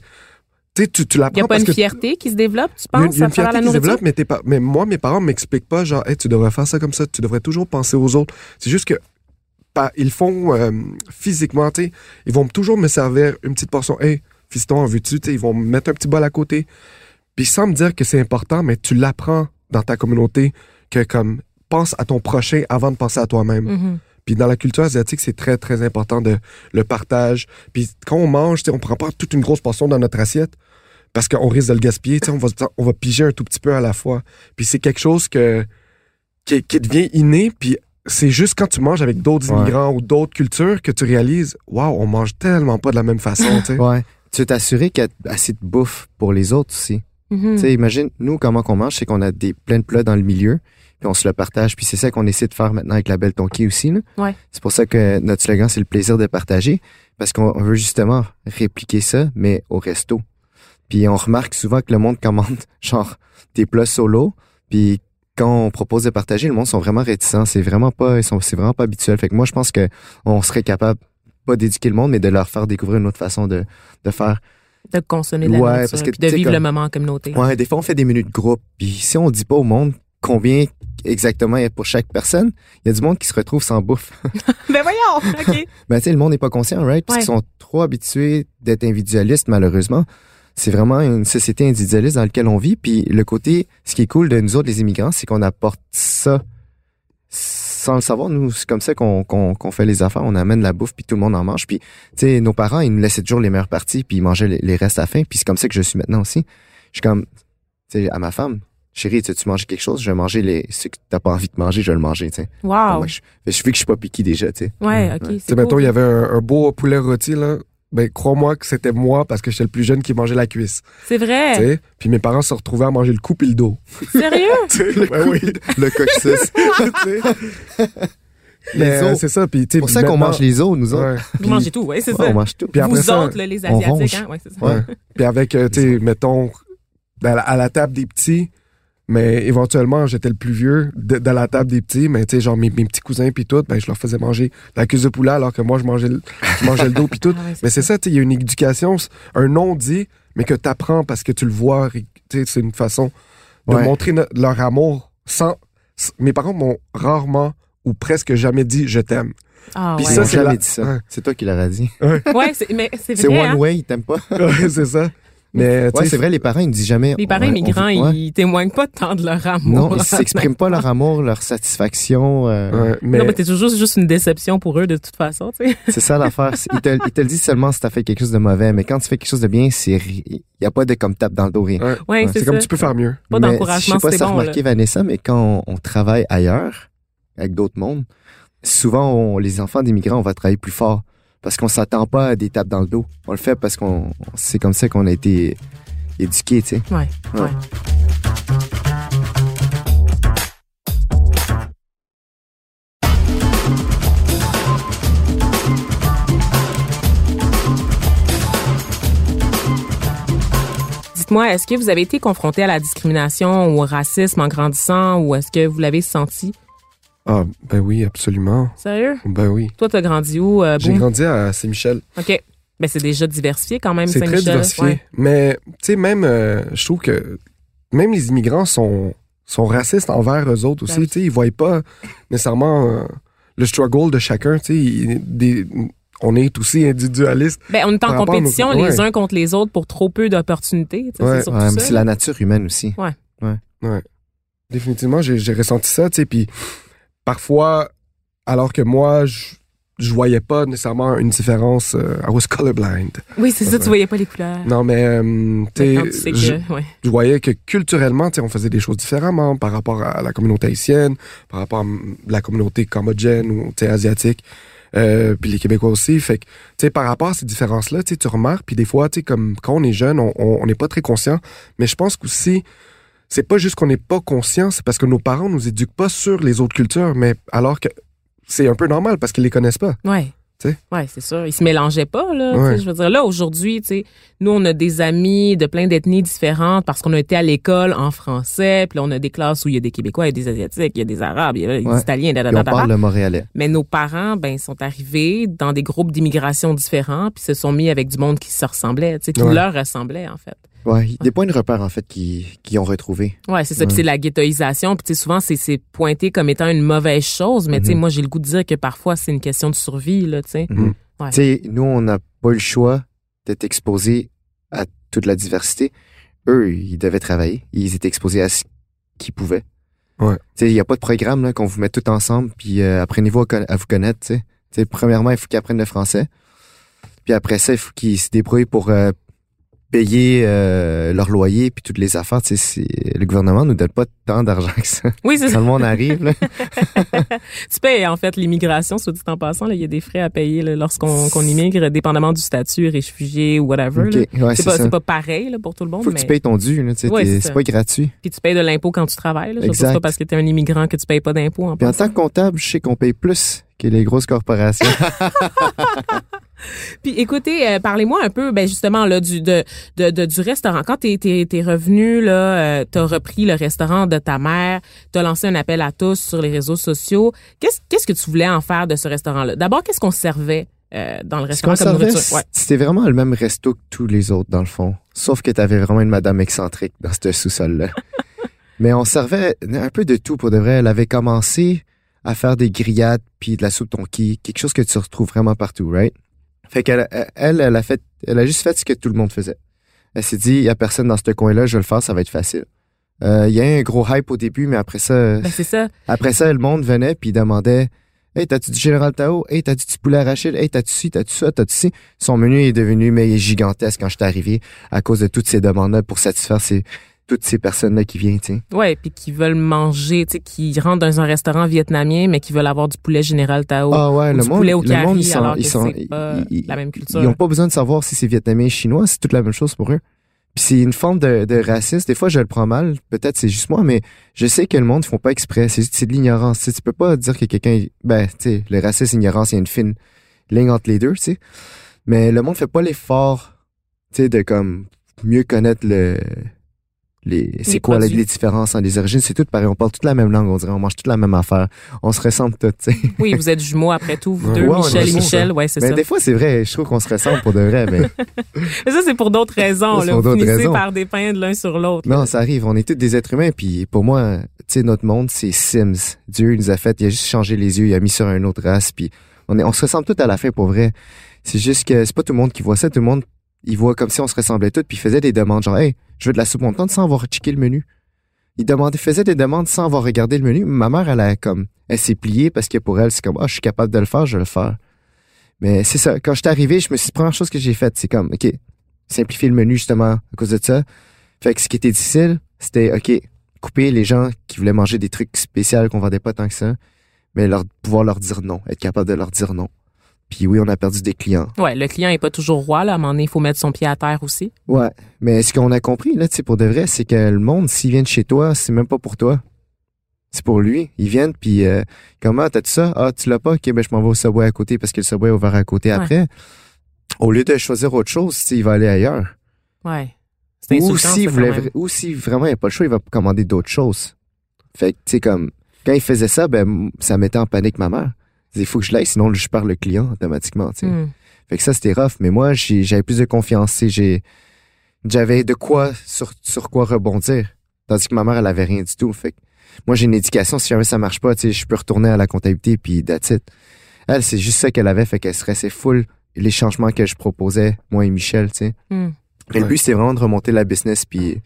tu sais, tu, tu Il n'y l'apprends a pas une fierté qui se développe, tu il y a une- penses, y a à une travers fierté la qui se développe, mais, t'es pas, mais moi, mes parents m'expliquent pas, genre, hey, tu devrais faire ça comme ça, tu devrais toujours penser aux autres. C'est juste que, ils font euh, physiquement, tu sais, ils vont toujours me servir une petite portion. Hey, fiston, en veux-tu, ils vont me mettre un petit bol à côté. Puis sans me dire que c'est important, mais tu l'apprends dans ta communauté que, comme, pense à ton prochain avant de penser à toi-même. Mhm. Puis dans la culture asiatique, c'est très, très important de le partage. Puis quand on mange, tu sais, on prend pas toute une grosse portion dans notre assiette parce qu'on risque de le gaspiller. tu sais, On va, on va piger un tout petit peu à la fois. Puis c'est quelque chose que, qui, qui devient inné. Puis c'est juste quand tu manges avec d'autres Ouais. immigrants ou d'autres cultures que tu réalises, waouh, on mange tellement pas de la même façon. Ouais. Tu veux t'assurer qu'il y a assez de bouffe pour les autres aussi. Tu sais, imagine, nous, comment qu'on mange, c'est qu'on a des plein de plats dans le milieu, puis on se le partage. Puis c'est ça qu'on essaie de faire maintenant avec la Belle Tonki aussi. Là. Ouais. C'est pour ça que notre slogan, c'est le plaisir de partager, parce qu'on on veut justement répliquer ça, mais au resto. Puis on remarque souvent que le monde commande, genre, des plats solo, puis quand on propose de partager, le monde sont vraiment réticents. C'est vraiment pas, ils sont, c'est vraiment pas habituel. Fait que moi, je pense que on serait capable, pas d'éduquer le monde, mais de leur faire découvrir une autre façon de, de faire. De consommer de la Ouais, nourriture, parce que, puis de vivre le moment en communauté. Ouais, des fois, on fait des menus de groupe. Puis si on dit pas au monde combien exactement il y a pour chaque personne, il y a du monde qui se retrouve sans bouffe. ben voyons, OK. ben, tu sais, le monde n'est pas conscient, right? Parce Ouais. qu'ils sont trop habitués d'être individualistes, malheureusement. C'est vraiment une société individualiste dans laquelle on vit. Puis le côté, ce qui est cool de nous autres, les immigrants, c'est qu'on apporte ça sans le savoir. Nous, c'est comme ça qu'on fait les affaires. On amène la bouffe, puis tout le monde en mange. Puis, tu sais, nos parents, ils nous laissaient toujours les meilleures parties, puis ils mangeaient les, les restes à la fin. Puis c'est comme ça que je suis maintenant aussi. Je suis comme, tu sais, à ma femme, chérie, tu tu manges quelque chose, je vais manger les, ce que t'as pas envie de manger, je vais le manger, tu sais. Wow. Moi, je, je sais que je suis pas piqué déjà, tu sais. Ouais, OK. Tu sais, mettons, il y avait un, un beau poulet rôti, là. Ben, crois-moi que c'était moi parce que j'étais le plus jeune qui mangeait la cuisse. C'est vrai? Puis mes parents se retrouvaient à manger le cou puis le dos. Sérieux? Sais, ben oui. Le coccyx. Mais Les euh, c'est ça. Puis, C'est pour ça qu'on mange les os, nous autres. Ouais. Vous mangez tout, ouais, c'est Ouais, ça. on mange tout. Puis après Vous ça, autres, là, les on Asiatiques, hein? Ouais, c'est ça. Ouais. Puis avec, euh, tu sais, mettons, à la, à la table des petits, mais éventuellement, j'étais le plus vieux de, de la table des petits, mais tu sais, genre mes, mes petits cousins puis tout, ben je leur faisais manger la cuisse de poulet alors que moi, je mangeais le, je mangeais le dos puis tout. Ah ouais, Mais c'est ça, tu sais, il y a une éducation, un non-dit, mais que tu apprends parce que tu le vois, tu sais, c'est une façon de Ouais. montrer no- leur amour sans... Mes parents m'ont rarement ou presque jamais dit « je t'aime Ah Puis ouais. ça, c'est jamais la- dit ça. Ouais. C'est toi qui l'auras dit. Ouais, c'est, mais c'est C'est vrai. one hein. way, ils t'aiment pas. ». Ouais, c'est ça. Mais, tu Ouais, sais, c'est vrai, les parents, ils ne disent jamais. Les parents on immigrants, veut- ouais. ils témoignent pas tant de leur amour. Non, ils s'expriment pas leur amour, leur satisfaction. euh, ouais, mais, Non, mais t'es toujours juste une déception pour eux de toute façon, tu sais. C'est ça l'affaire. Ils te, ils te le disent seulement si t'as fait quelque chose de mauvais, mais quand tu fais quelque chose de bien, c'est il y a pas de comme tape dans le dos rien. ouais, c'est comme tu peux faire mieux. Pas d'encouragement, Je sais pas c'est si t'as bon, remarqué, Vanessa, mais quand on, on travaille ailleurs, avec d'autres mondes, souvent, on- les enfants d'immigrants, on va travailler plus fort parce qu'on s'attend pas à des tapes dans le dos. On le fait parce qu'on c'est comme ça qu'on a été éduqués, tu sais. Ouais, Ouais. ouais. Dites-moi, est-ce que vous avez été confronté à la discrimination ou au racisme en grandissant ou est-ce que vous l'avez senti? Ah, ben oui, absolument. Sérieux? Ben oui. Toi, t'as grandi où? euh, J'ai grandi à Saint-Michel. OK. Ben, c'est déjà diversifié quand même, C'est très Saint-Michel. diversifié. Ouais. Mais, tu sais, même, euh, je trouve que même les immigrants sont, sont racistes envers eux autres aussi. Ben oui. Tu sais, ils voient pas nécessairement euh, le struggle de chacun. Tu sais, des- on est aussi individualistes. Ben, on est en nos- compétition ouais. les uns contre les autres pour trop peu d'opportunités. Ouais. c'est surtout Ouais, mais ça, c'est là. la nature humaine aussi. Définitivement, j'ai j'ai ressenti ça. Tu sais, puis parfois, alors que moi, je je voyais pas nécessairement une différence. euh, I was colorblind. Oui, c'est ça, tu voyais pas les couleurs. Non, mais, euh, tu Mais sais, tu sais je- que, ouais. je voyais que culturellement, tu sais, on faisait des choses différemment par rapport à la communauté haïtienne, par rapport à la communauté cambodgienne ou asiatique, euh, puis les Québécois aussi. Fait que, tu sais, par rapport à ces différences-là, tu sais, tu remarques, puis des fois, tu sais, comme quand on est jeune, on- on on n'est pas très conscient. Mais je pense qu'aussi, c'est pas juste qu'on n'est pas conscient, c'est parce que nos parents nous éduquent pas sur les autres cultures, mais alors que c'est un peu normal parce qu'ils les connaissent pas. Ouais. Ouais, c'est ça. Ils se mélangeaient pas, là. Ouais. Je veux dire, là, aujourd'hui, tu sais, nous, on a des amis de plein d'ethnies différentes parce qu'on a été à l'école en français. Puis là, on a des classes où il y a des Québécois, il y a des Asiatiques, il y a des Arabes, il y a des Ouais. Italiens, da, da, da, on parle le montréalais. Mais nos parents, ben, sont arrivés dans des groupes d'immigration différents puis se sont mis avec du monde qui se ressemblait, tu sais, qui Ouais. leur ressemblait, en fait. Ouais, des points de repère, en fait, qui, qui ont retrouvé. Ouais, c'est ça. Ouais. Puis c'est la ghettoisation. Puis tu sais, souvent, c'est, c'est pointé comme étant une mauvaise chose. Mais tu sais, Mhm. moi, j'ai le goût de dire que parfois, c'est une question de survie, là, tu sais. Mhm. Ouais. Tu sais, nous, on n'a pas le choix d'être exposés à toute la diversité. Eux, ils devaient travailler. Ils étaient exposés à ce qu'ils pouvaient. Ouais. Tu sais, il n'y a pas de programme là, qu'on vous met tout ensemble, puis euh, apprenez-vous à, vous connaître. Tu sais. Tu sais, premièrement, il faut qu'ils apprennent le français. Puis après ça, il faut qu'ils se débrouillent pour euh, payer euh, leur loyer, puis toutes les affaires. Tu sais, le gouvernement nous donne pas tant d'argent que ça. Oui, c'est ça. Quand le monde arrive, là. Tu payes, en fait, l'immigration, soit dit en passant. Là, il y a des frais à payer lorsqu'on qu'on immigre, dépendamment du statut, réfugié ou whatever. OK, là. ouais, C'est pas, pas pareil là, pour tout le monde, faut que tu payes ton dû. Là, tu sais, Ouais, c'est pas gratuit. puis tu payes de l'impôt quand tu travailles. Là. Exact. pas parce que tu es un immigrant que tu payes pas d'impôt en Puis en tant que comptable, je sais qu'on paye plus que les grosses corporations. Puis écoutez, euh, parlez-moi un peu, ben justement là du de, de, de- du restaurant. Quand t'es t'es, t'es revenu là, euh, t'as repris le restaurant de ta mère, t'as lancé un appel à tous sur les réseaux sociaux. Qu'est-ce qu'est-ce que tu voulais en faire de ce restaurant-là? D'abord, qu'est-ce qu'on servait euh, dans le restaurant comme servait, nourriture? Ouais. c'était vraiment le même resto que tous les autres, dans le fond. Sauf que t'avais vraiment une madame excentrique dans ce sous-sol-là. Mais on servait un peu de tout pour de vrai. Elle avait commencé à faire des grillades puis de la soupe tonki, quelque chose que tu retrouves vraiment partout, right? Fait qu'elle, elle, elle a fait, elle a juste fait ce que tout le monde faisait. Elle s'est dit, il y a personne dans ce coin-là, je vais le faire, ça va être facile. Euh, Il y a eu un gros hype au début, mais après ça, Ben c'est ça. après ça, le monde venait puis demandait Hey, t'as-tu du Général Tao? Hey, t'as-tu du poulet arachide? Hey, t'as-tu ci, t'as-tu ça, t'as-tu ci? Son menu est devenu mais gigantesque quand j'étais arrivé à cause de toutes ces demandes-là pour satisfaire ces, toutes ces personnes-là qui viennent, tu sais. Ouais, puis qui veulent manger, tu sais, qui rentrent dans un restaurant vietnamien, mais qui veulent avoir du poulet général Tao. Ah ouais, ou le du monde, poulet au le monde, ils sont, alors que ils sont, pas ils- la même culture. Ils ont pas besoin de savoir si c'est vietnamien, chinois, c'est toute la même chose pour eux. Puis c'est une forme de, de racisme. Des fois, je le prends mal. Peut-être c'est juste moi, mais je sais que le monde ne font pas exprès. C'est juste- c'est de l'ignorance. Tu peux pas dire que quelqu'un, ben, tu sais, le racisme, l'ignorance, il y a une fine ligne entre les deux, tu sais. Mais le monde fait pas l'effort, tu sais, de comme mieux connaître le, c'est quoi produits. les différences entre les origines? C'est tout pareil. On parle toute la même langue, on dirait. On mange toute la même affaire. On se ressemble sais. Oui, vous êtes jumeaux après tout, vous deux, ouais, Michel et Michel, ouais, c'est Mais ça. des fois, c'est vrai. Je trouve qu'on se ressemble pour de vrai, mais Mais ça, c'est pour d'autres raisons. Ça, Là. pour Vous d'autres finissez raisons. par dépeindre l'un sur l'autre. Non, là. ça arrive. On est tous des êtres humains. Puis pour moi, tu sais, notre monde, c'est Sims. Dieu il nous a fait, il a juste changé les yeux, il a mis sur une autre race. Puis on, est, on se ressemble tous à la fin pour vrai. C'est juste que c'est pas tout le monde qui voit ça. Tout le monde, il voit comme si on se ressemblait tous. Puis il faisait des demandes genre, hey, je veux de la soupe montante sans avoir checké le menu. Il demandait, faisait des demandes sans avoir regardé le menu. Ma mère, elle a comme, elle s'est pliée parce que pour elle, c'est comme, ah, je suis capable de le faire, je vais le faire. Mais c'est ça. Quand je suis arrivé, je me suis, première chose que j'ai faite, c'est comme, OK, simplifier le menu justement à cause de ça. Fait que ce qui était difficile, c'était, OK, couper les gens qui voulaient manger des trucs spéciaux qu'on vendait pas tant que ça. mais leur, pouvoir leur dire non, être capable de leur dire non. Puis oui, on a perdu des clients. Ouais, le client est pas toujours roi, là. À un moment donné, il faut mettre son pied à terre aussi. Ouais, mais ce qu'on a compris, là, tu sais, pour de vrai, c'est que le monde, s'ils viennent chez toi, c'est même pas pour toi. C'est pour lui. Ils viennent, puis euh, comment, t'as-tu ça? Ah, tu l'as pas? OK, ben je m'en vais au Subway à côté parce que le Subway est ouvert à côté Ouais. après. Au lieu de choisir autre chose, il va aller ailleurs. Ouais. Ou si, vraiment il n'y a pas le choix, il va commander d'autres choses. Fait que, tu sais, comme, quand il faisait ça, ben, ça mettait en panique ma mère. Il faut que je l'aille, sinon je perds le client automatiquement, tu sais. Hmm. Fait que ça, c'était rough. Mais moi, j'avais plus de confiance, j'avais de quoi, sur, sur quoi rebondir. Tandis que ma mère, elle avait rien du tout. Fait que, moi, j'ai une éducation, si jamais ça marche pas, tu sais, je peux retourner à la comptabilité, puis that's it. Elle, c'est juste ça qu'elle avait, fait qu'elle stressait full les changements que je proposais, moi et Michel, tu sais. Hmm. Mais le but, c'est vraiment de remonter la business puis de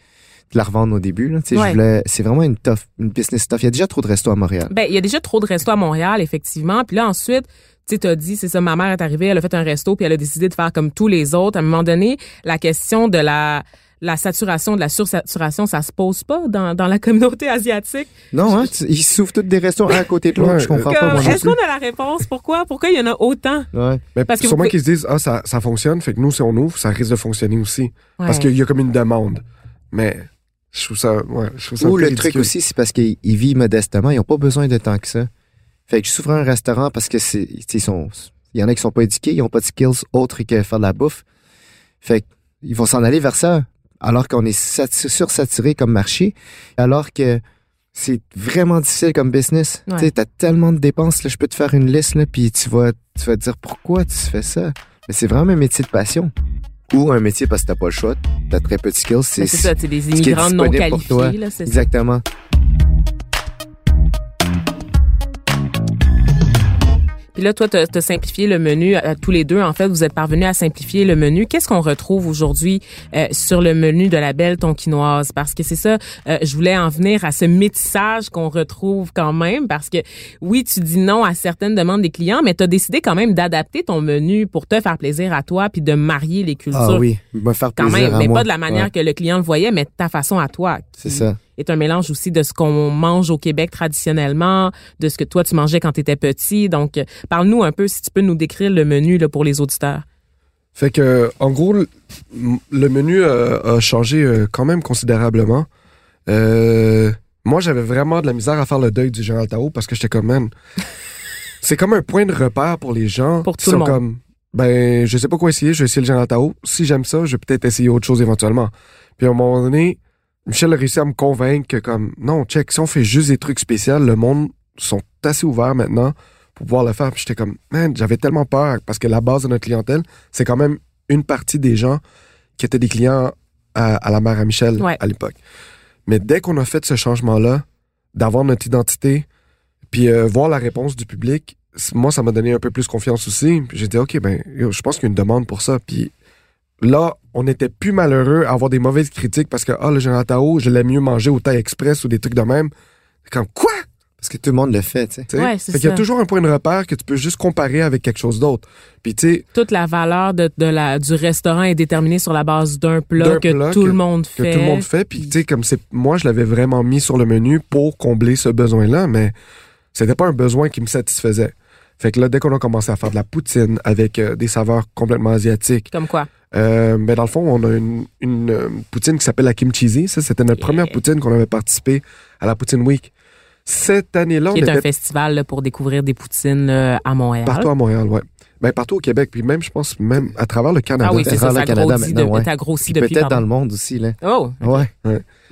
la revendre au début. Là. Tu sais, je Ouais. voulais- C'est vraiment une tough, une business tough. Il y a déjà trop de restos à Montréal. Ben, il y a déjà trop de restos à Montréal, effectivement. Puis là, ensuite, tu t'as dit, c'est ça, ma mère est arrivée, elle a fait un resto, puis elle a décidé de faire comme tous les autres. À un moment donné, la question de la, la saturation, de la sursaturation, ça se pose pas dans, dans la communauté asiatique? Non, hein, tu- ils s'ouvrent tous des restos un à côté de l'autre. Ouais, je comprends Comme, pas, Est-ce qu'on a la réponse? Pourquoi? Pourquoi il y en a autant? Ouais. Mais Parce que vous sûrement pouvez- qu'ils se disent, ah, ça, ça fonctionne, fait que nous, si on ouvre, ça risque de fonctionner aussi. Parce qu'il y a comme une demande. Mais je trouve ça, ouais, je trouve ça Ou le truc aussi, c'est parce qu'ils ils vivent modestement. Ils n'ont pas besoin de tant que ça. Fait que je s'ouvre un restaurant parce que c'est, ils sont, il y en a qui sont pas éduqués, ils ont pas de skills autres que faire de la bouffe. Fait qu'ils vont s'en aller vers ça, alors qu'on est sat- sursaturé comme marché, alors que c'est vraiment difficile comme business. Ouais. Tu sais, t'as tellement de dépenses, là, je peux te faire une liste, là, puis tu vas, tu vas te dire pourquoi tu fais ça. Mais c'est vraiment un métier de passion. Ou un métier parce que t'as pas le choix, t'as très peu de skills. C'est, ça, c'est des immigrants non disponible pour toi. qualifiés, là, ça. Puis là, toi, tu as simplifié le menu. tous les deux, en fait, vous êtes parvenus à simplifier le menu. Qu'est-ce qu'on retrouve aujourd'hui euh, sur le menu de la belle tonkinoise? Parce que c'est ça, euh, je voulais en venir à ce métissage qu'on retrouve quand même. Parce que oui, tu dis non à certaines demandes des clients, mais tu as décidé quand même d'adapter ton menu pour te faire plaisir à toi puis de marier les cultures. Ah oui, me faire Quand plaisir même, à mais moi. pas de la manière Ouais, que le client le voyait, mais ta façon à toi. C'est ça. Est un mélange aussi de ce qu'on mange au Québec traditionnellement, de ce que toi tu mangeais quand tu étais petit. Donc, parle-nous un peu si tu peux nous décrire le menu là, pour les auditeurs. Fait que, en gros, le, le menu euh, a changé euh, quand même considérablement. Euh, moi, j'avais vraiment de la misère à faire le deuil du Général Tao parce que j'étais comme, man, c'est comme un point de repère pour les gens. Pour qui tout le sont monde. comme, ben, je sais pas quoi essayer, je vais essayer le Général Tao. Si j'aime ça, je vais peut-être essayer autre chose éventuellement. Puis à un moment donné, Michel a réussi à me convaincre que comme, non, check, si on fait juste des trucs spéciaux, le monde sont assez ouverts maintenant pour pouvoir le faire. Puis j'étais comme, man, j'avais tellement peur parce que la base de notre clientèle, c'est quand même une partie des gens qui étaient des clients à, à la mère à Michel Ouais. à l'époque. Mais dès qu'on a fait ce changement-là, d'avoir notre identité, puis euh, voir la réponse du public, moi, ça m'a donné un peu plus confiance aussi. Puis j'ai dit, OK, ben, je pense qu'il y a une demande pour ça. Puis là, on n'était plus malheureux à avoir des mauvaises critiques parce que, ah, le Général Tao, je l'aime mieux manger au taille express ou des trucs de même. Comme, quoi? Parce que tout le monde le fait, tu sais. Ouais, c'est fait qu'il y a toujours un point de repère que tu peux juste comparer avec quelque chose d'autre. Puis tu sais, Toute la valeur de, de la, du restaurant est déterminée sur la base d'un plat D'un que plat tout que- le monde que fait. tout le monde fait. Puis tu sais, comme c'est, moi, je l'avais vraiment mis sur le menu pour combler ce besoin-là, mais c'était pas un besoin qui me satisfaisait. Fait que là, dès qu'on a commencé à faire de la poutine avec euh, des saveurs complètement asiatiques, Comme quoi? Euh, ben dans le fond, on a une, une, euh, poutine qui s'appelle la kimchi. Ça, c'était notre Yeah. première poutine qu'on avait participé à la Poutine Week. Cette année-là, on est un festival là, pour découvrir des poutines à Montréal. partout à Montréal, ouais. Ben partout au Québec, puis même, je pense, même à travers le Canada. Ah oui, c'est ça, ça Canada de, ouais. grossi Puis depuis. peut-être dans le monde aussi, là. Oh, Ouais.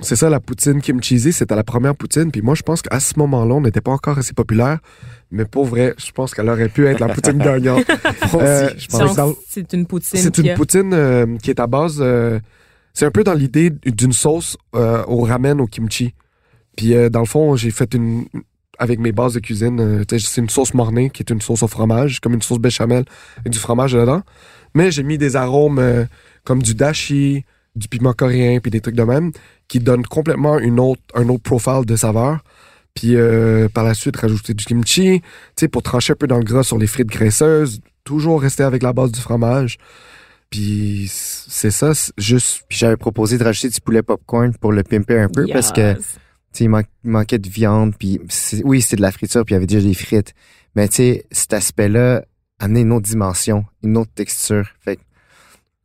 C'est ça, la poutine Kim Cheesy, c'était la première poutine. Puis moi, je pense qu'à ce moment-là, on n'était pas encore assez populaire. Mais pour vrai, je pense qu'elle aurait pu être la poutine gagnante. Euh, je pense c'est une poutine. c'est qui une a- poutine euh, qui est à base... euh, c'est un peu dans l'idée d'une sauce au ramen au kimchi. Puis euh, dans le fond, j'ai fait une... Avec mes bases de cuisine, euh, c'est une sauce mornée qui est une sauce au fromage, comme une sauce béchamel avec du fromage dedans. Mais j'ai mis des arômes euh, comme du dashi, du piment coréen, puis des trucs de même, qui donnent complètement une autre, un autre profile de saveur. Puis euh, par la suite, rajouter du kimchi, tu sais, pour trancher un peu dans le gras sur les frites graisseuses, toujours rester avec la base du fromage. Puis c'est ça, juste... Puis j'avais proposé de rajouter du poulet popcorn pour le pimper un peu parce que, il, man- il manquait de viande, puis oui, c'était de la friture, puis il y avait déjà des frites. Mais tu sais, cet aspect-là amenait une autre dimension, une autre texture. Fait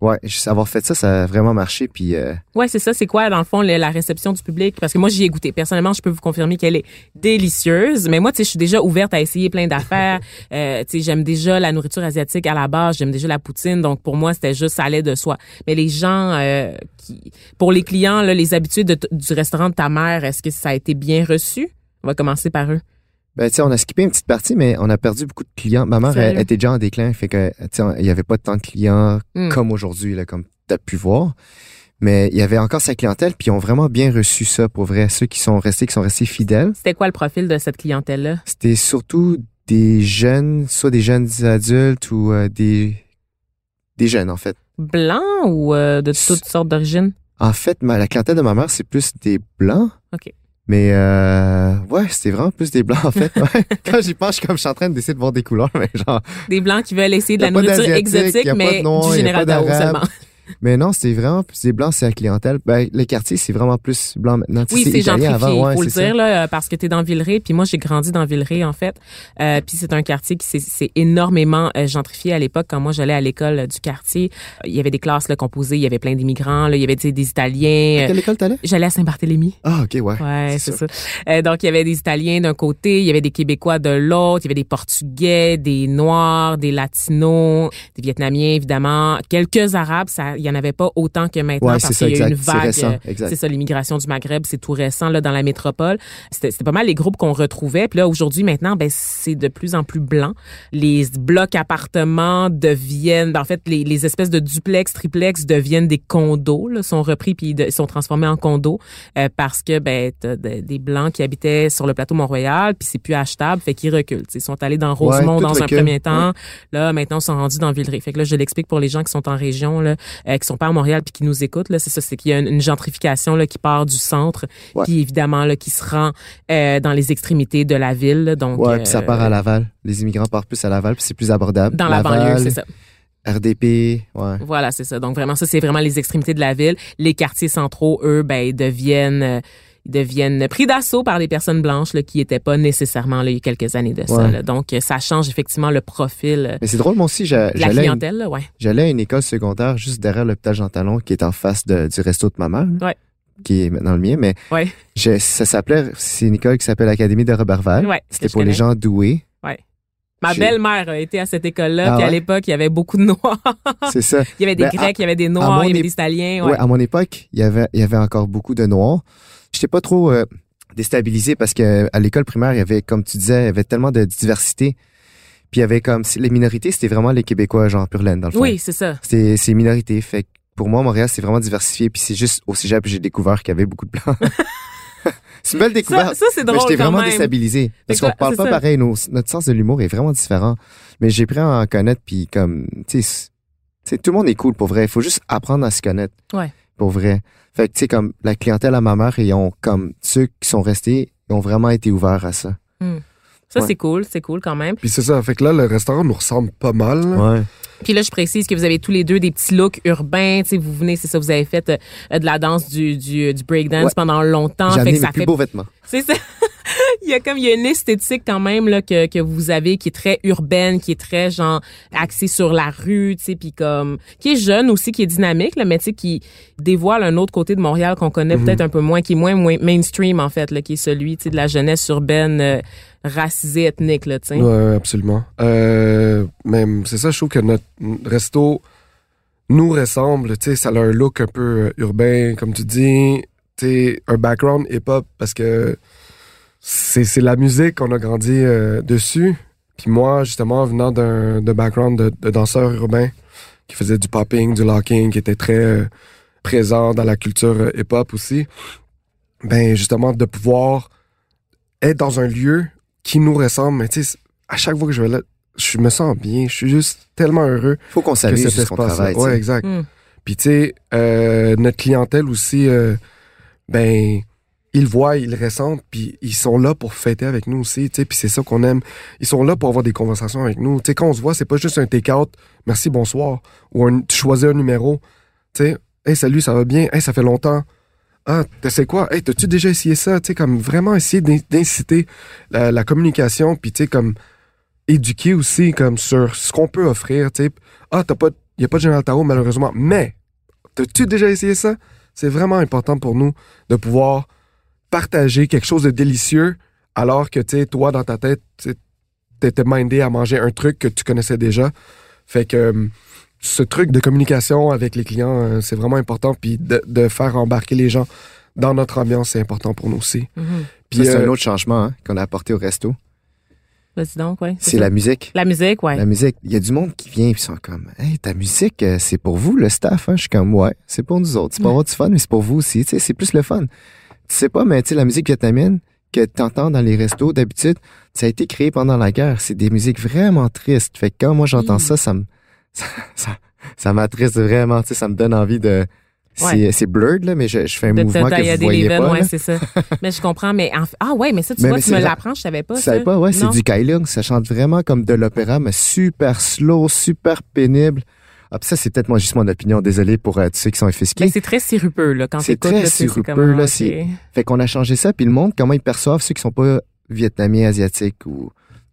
ouais, juste avoir fait ça, ça a vraiment marché, puis euh, Ouais, c'est ça. C'est quoi, dans le fond, la réception du public? Parce que moi, j'y ai goûté. Personnellement, je peux vous confirmer qu'elle est délicieuse. Mais moi, tu sais, je suis déjà ouverte à essayer plein d'affaires. euh, tu sais, j'aime déjà la nourriture asiatique à la base. J'aime déjà la poutine. Donc, pour moi, c'était juste, ça allait de soi. Mais les gens, euh, qui, pour les clients, là, les habitués de t- du restaurant de ta mère, est-ce que ça a été bien reçu? On va commencer par eux. Ben, tu sais, on a skippé une petite partie, mais on a perdu beaucoup de clients. Ma mère, elle, était déjà en déclin, fait que, tu sais, il y avait pas tant de clients Hmm. comme aujourd'hui, là, comme tu as pu voir. Mais il y avait encore sa clientèle, puis ils ont vraiment bien reçu ça, pour vrai. Ceux qui sont restés, qui sont restés fidèles, C'était quoi le profil de cette clientèle-là? c'était surtout des jeunes, soit des jeunes adultes ou euh, des, des jeunes, en fait. Blanc ou euh, de toutes sortes d'origines? En fait, ma, la clientèle de ma mère, c'est plus des blancs. OK. Mais euh, ouais, c'était vraiment plus des blancs en fait. Ouais. Quand j'y pense, je suis comme je suis en train d'essayer de voir des couleurs, mais genre Des blancs qui veulent essayer de la nourriture exotique, mais du général seulement. Mais non, c'était vraiment des blancs, c'est la clientèle. Ben, le quartier, c'est vraiment plus blanc maintenant. Oui, c'est gentrifié, avant, ouais, faut le c'est ça. dire là, euh, parce que tu es dans Villeray, puis moi j'ai grandi dans Villeray en fait. Euh, puis c'est un quartier qui s'est- énormément euh, gentrifié à l'époque quand moi j'allais à l'école euh, du quartier. Il y avait des classes là, composées, il y avait plein d'immigrants, là, il y avait des À Italiens. quelle école t'allais? J'allais à Saint-Barthélemy. Ah, ok, ouais. Ouais, c'est ça. Euh, donc, il y avait des Italiens d'un côté, il y avait des Québécois de l'autre, il y avait des Portugais, des Noirs, des Latinos, des Vietnamiens, évidemment. Quelques Arabes, ça, il y en avait pas autant que maintenant Ouais, parce qu'il y a eu une vague. euh. C'est ça, l'immigration du Maghreb, c'est tout récent, là, dans la métropole. C'était c'était pas mal les groupes qu'on retrouvait. Puis là, aujourd'hui, maintenant, ben, c'est de plus en plus blanc. Les blocs appartements deviennent, en fait, les, les espèces de duplex, triplex deviennent des condos, là, sont repris puis de- sont transformés en condos euh, parce que ben t'as de- des blancs qui habitaient sur le plateau Mont-Royal puis c'est plus achetable fait qu'ils reculent ils sont allés dans Rosemont tout dans un premier temps là maintenant ils sont rendus dans Villeray fait que là je l'explique pour les gens qui sont en région là euh, qui sont pas à Montréal puis qui nous écoutent là c'est ça c'est qu'il y a une, une gentrification là qui part du centre Ouais. puis évidemment là qui se rend euh, dans les extrémités de la ville là. donc Ouais, euh, puis ça part à Laval. Les immigrants partent plus à Laval, puis c'est plus abordable. dans la banlieue c'est ça RDP, ouais. Voilà, c'est ça. Donc vraiment, ça c'est vraiment les extrémités de la ville. Les quartiers centraux, eux, ben ils deviennent euh, ils deviennent pris d'assaut par des personnes blanches là, qui étaient pas nécessairement là, il y a quelques années de ça. Là. Donc ça change effectivement le profil euh, Mais c'est drôle, moi aussi, la j'allais une- ouais. j'allais à une école secondaire juste derrière l'hôpital Jean Talon, qui est en face de- du resto de ma mère. Ouais. Qui est maintenant le mien, mais je- ça s'appelait, c'est une école qui s'appelle l'Académie de que C'était pour les gens doués. Ma belle-mère a été à cette école-là, Ah puis à ouais? l'époque, il y avait beaucoup de noirs. C'est ça. il y avait des Ben, Grecs, il y avait des Noirs, il y avait des Italiens. Ouais. Ouais. à mon époque, il y avait, il y avait encore beaucoup de noirs. J'étais pas trop euh, déstabilisé parce que à l'école primaire, il y avait, comme tu disais, il y avait tellement de diversité. Puis il y avait comme les minorités, c'était vraiment les Québécois, genre pur laine, dans le fond. Oui, c'est ça. C'était c'est minorités. Fait que pour moi, Montréal, c'est vraiment diversifié. Puis c'est juste au cégep, j'ai découvert qu'il y avait beaucoup de blancs. c'est une belle Ça, découverte. ça c'est Mais drôle j'étais vraiment même. déstabilisé. Parce qu'on parle c'est pas ça. pareil. Nos- notre sens de l'humour est vraiment différent. Mais j'ai pris à en connaître, puis comme, c'est- tu sais, tout le monde est cool pour vrai. Il faut juste apprendre à se connaître. Ouais. Pour vrai. Fait que, tu sais, comme, la clientèle à ma mère, ils ont, comme, ceux qui sont restés, ils ont vraiment été ouverts à ça. Ça, Ouais. c'est cool, c'est cool quand même. Puis c'est ça. Fait que là, le restaurant nous ressemble pas mal. Ouais. Puis là, je précise que vous avez tous les deux des petits looks urbains. Tu sais, vous venez, c'est ça, vous avez fait euh, de la danse du, du, du breakdance Ouais. pendant longtemps. J'ai amené mes plus fait beaux vêtements. C'est ça. il y a comme il y a une esthétique quand même là que que vous avez qui est très urbaine, qui est très genre axée sur la rue, tu sais, puis comme qui est jeune aussi, qui est dynamique là, mais tu sais qui dévoile un autre côté de Montréal qu'on connaît Mhm. peut-être un peu moins, qui est moins, moins mainstream en fait, là, qui est celui tu sais de la jeunesse urbaine euh, racisée ethnique là, tu sais. Ouais, absolument. Euh, même, c'est ça, je trouve que notre resto nous ressemble. Tu sais, ça a un look un peu euh, urbain, comme tu dis. Tu sais, un background hip-hop parce que c'est la musique qu'on a grandi euh, dessus. Puis moi, justement, venant d'un background de, de danseur urbain qui faisait du popping, du locking, qui était très euh, présent dans la culture hip-hop aussi, ben justement, de pouvoir être dans un lieu qui nous ressemble, mais tu sais, à chaque fois que je vais là, je me sens bien, je suis juste tellement heureux Faut qu'on que s'amuse sur ce qu'on travaille. Ouais, exact. Hmm. Puis tu sais, euh, notre clientèle aussi, euh, ben, ils voient, ils ressentent, puis ils sont là pour fêter avec nous aussi, tu sais, puis c'est ça qu'on aime. Ils sont là pour avoir des conversations avec nous. Tu sais, quand on se voit, c'est pas juste un take-out, merci, bonsoir, ou un, tu choisis un numéro, tu sais, hey, salut, ça va bien, hey, ça fait longtemps. Ah, c'est quoi? Hey, t'as-tu déjà essayé ça? Tu sais, comme vraiment essayer d'in- d'inciter la, la communication, puis tu sais, comme éduquer aussi comme sur ce qu'on peut offrir, sais. Ah, t'as pas, y a pas de Général Tao, malheureusement, mais t'as-tu déjà essayé ça? C'est vraiment important pour nous de pouvoir partager quelque chose de délicieux alors que, tu sais, toi, dans ta tête, t'étais mindé à manger un truc que tu connaissais déjà. Fait que euh, ce truc de communication avec les clients, euh, c'est vraiment important. Puis de, de faire embarquer les gens dans notre ambiance, c'est important pour nous aussi. Mhm. Puis Ça, c'est euh, un autre changement hein, qu'on a apporté au resto. Vas-y donc, ouais. C'est la musique. La musique, ouais. La musique. Il y a du monde qui vient et sont comme Hey, ta musique, euh, c'est pour vous, le staff, hein? Je suis comme Ouais, c'est pour nous autres. C'est pour avoir du fun, mais c'est pour vous aussi. Tu sais, c'est plus le fun. Tu sais pas, mais tu sais, la musique vietnamienne que t'entends dans les restos d'habitude, ça a été créé pendant la guerre. C'est des musiques vraiment tristes. Fait que quand moi j'entends ça, ça me ça, ça, ça m'attriste vraiment. Tu sais, ça me donne envie de. C'est Ouais. c'est blurred, là, mais je, je fais un de mouvement te que vous voyez pas. ouais, c'est ça. mais je comprends, mais en- ah ouais, mais ça, tu Mais- vois, mais tu me l'apprends, je savais pas Tu savais pas, ouais, c'est du Kailung. Ça chante vraiment comme de l'opéra, mais super slow, super pénible. Ah, ça, c'est peut-être moi juste mon opinion. Désolé pour euh, tous ceux qui sont Mais offusqués. c'est très sirupeux, là, quand C'est très là, sirupeux, là, ok. c'est- Fait qu'on a changé ça, puis le monde, comment ils perçoivent ceux qui sont pas vietnamiens, asiatiques ou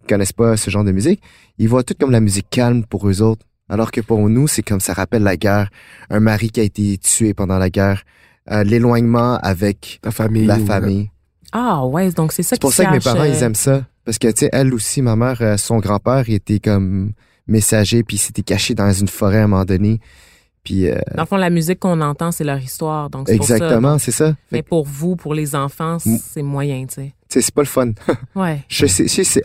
connaissent pas ce genre de musique, ils voient tout comme la musique calme pour eux autres. Alors que pour nous, c'est comme ça rappelle la guerre, un mari qui a été tué pendant la guerre, euh, l'éloignement avec famille. la famille. Ah ouais, donc c'est ça C'est pour ça que mes parents, euh, ils aiment ça. Parce que, tu sais, elle aussi, ma mère, euh, son grand-père, il était comme messager, puis il s'était caché dans une forêt à un moment donné. Puis, euh, Dans le fond, la musique qu'on entend, c'est leur histoire. Donc exactement, c'est ça. Mais pour vous, pour les enfants, c'est moyen, tu sais. tu sais, c'est pas le fun. Ouais. Je sais, je sais,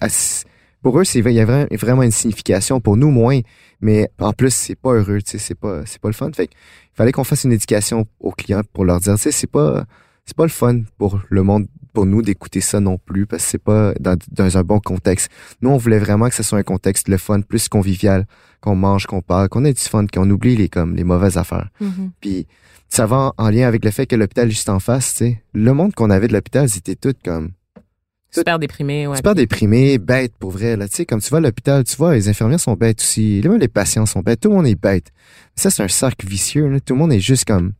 pour eux, c'est il y a vra- vraiment une signification. Pour nous, moins. Mais en plus, c'est pas heureux, tu sais, c'est pas, c'est pas le fun. Fait il fallait qu'on fasse une éducation aux clients pour leur dire, tu sais, c'est pas, c'est pas le fun pour le monde, pour nous d'écouter ça non plus, parce que c'est pas dans, dans un bon contexte. Nous, on voulait vraiment que ce soit un contexte le fun, plus convivial, qu'on mange, qu'on parle, qu'on ait du fun, qu'on oublie les, comme, les mauvaises affaires. Mhm. Puis ça va en, en lien avec le fait que l'hôpital est juste en face, tu sais. Le monde qu'on avait de l'hôpital, c'était tout comme Super déprimé, ouais. super déprimé, bête pour vrai. Là. Tu sais, comme tu vas à l'hôpital, tu vois, les infirmières sont bêtes aussi. Même les patients sont bêtes. Tout le monde est bête. Ça, c'est un cercle vicieux. Là. Tout le monde est juste comme...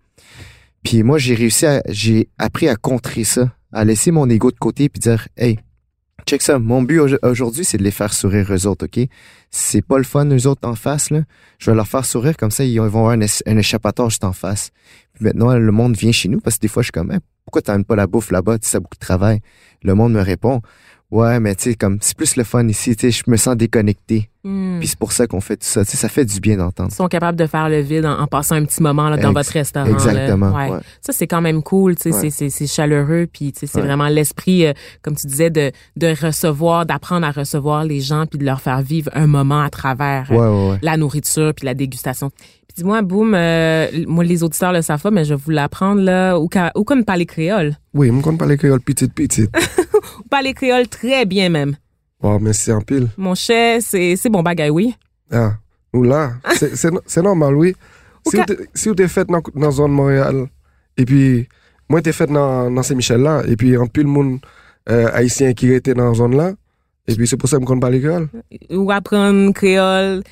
Puis moi, j'ai réussi à... J'ai appris à contrer ça, à laisser mon ego de côté puis dire, hey, check ça. Mon but au- aujourd'hui, c'est de les faire sourire eux autres, OK? C'est pas le fun, eux autres en face, là. Je vais leur faire sourire comme ça, ils vont avoir un, échappatoire juste en face. Puis maintenant, le monde vient chez nous parce que des fois, je suis comme, Hey, pourquoi t'aimes pas la bouffe là-bas? Tu sais, ça a beaucoup de travail. Le monde me répond, ouais, mais tu sais, comme, c'est plus le fun ici, tu sais, je me sens déconnecté. Hmm. Puis c'est pour ça qu'on fait tout ça. Tu sais, ça fait du bien d'entendre. Ils sont capables de faire le vide en, en passant un petit moment là, dans Ex- votre restaurant. là. Exactement. Ouais. ouais. Ça, c'est quand même cool, tu sais, Ouais. c'est- chaleureux, puis tu sais, c'est vraiment l'esprit, euh, comme tu disais, de, de recevoir, d'apprendre à recevoir les gens, puis de leur faire vivre un moment à travers euh, la nourriture, puis la dégustation. Puis dis-moi, Boum, euh, moi, les auditeurs le savent pas, mais je vais vous l'apprendre, là, ou ou comme parler créole. Oui, me compte pas les créoles petites, petites. Ou parler créole très bien même. Wow, merci en pile. Mon cher, c'est c'est bon bagaille, oui. Ah, oula, c'est- c'est c'est normal, oui. Si vous si vous t'es fait dans la zone Montréal, et puis moi t'es fait dans, Saint-Michel là, et puis en plus le monde euh, haïtien qui était dans la zone là, et puis c'est pour ça que je me compte pas les créoles. Ou apprendre créole.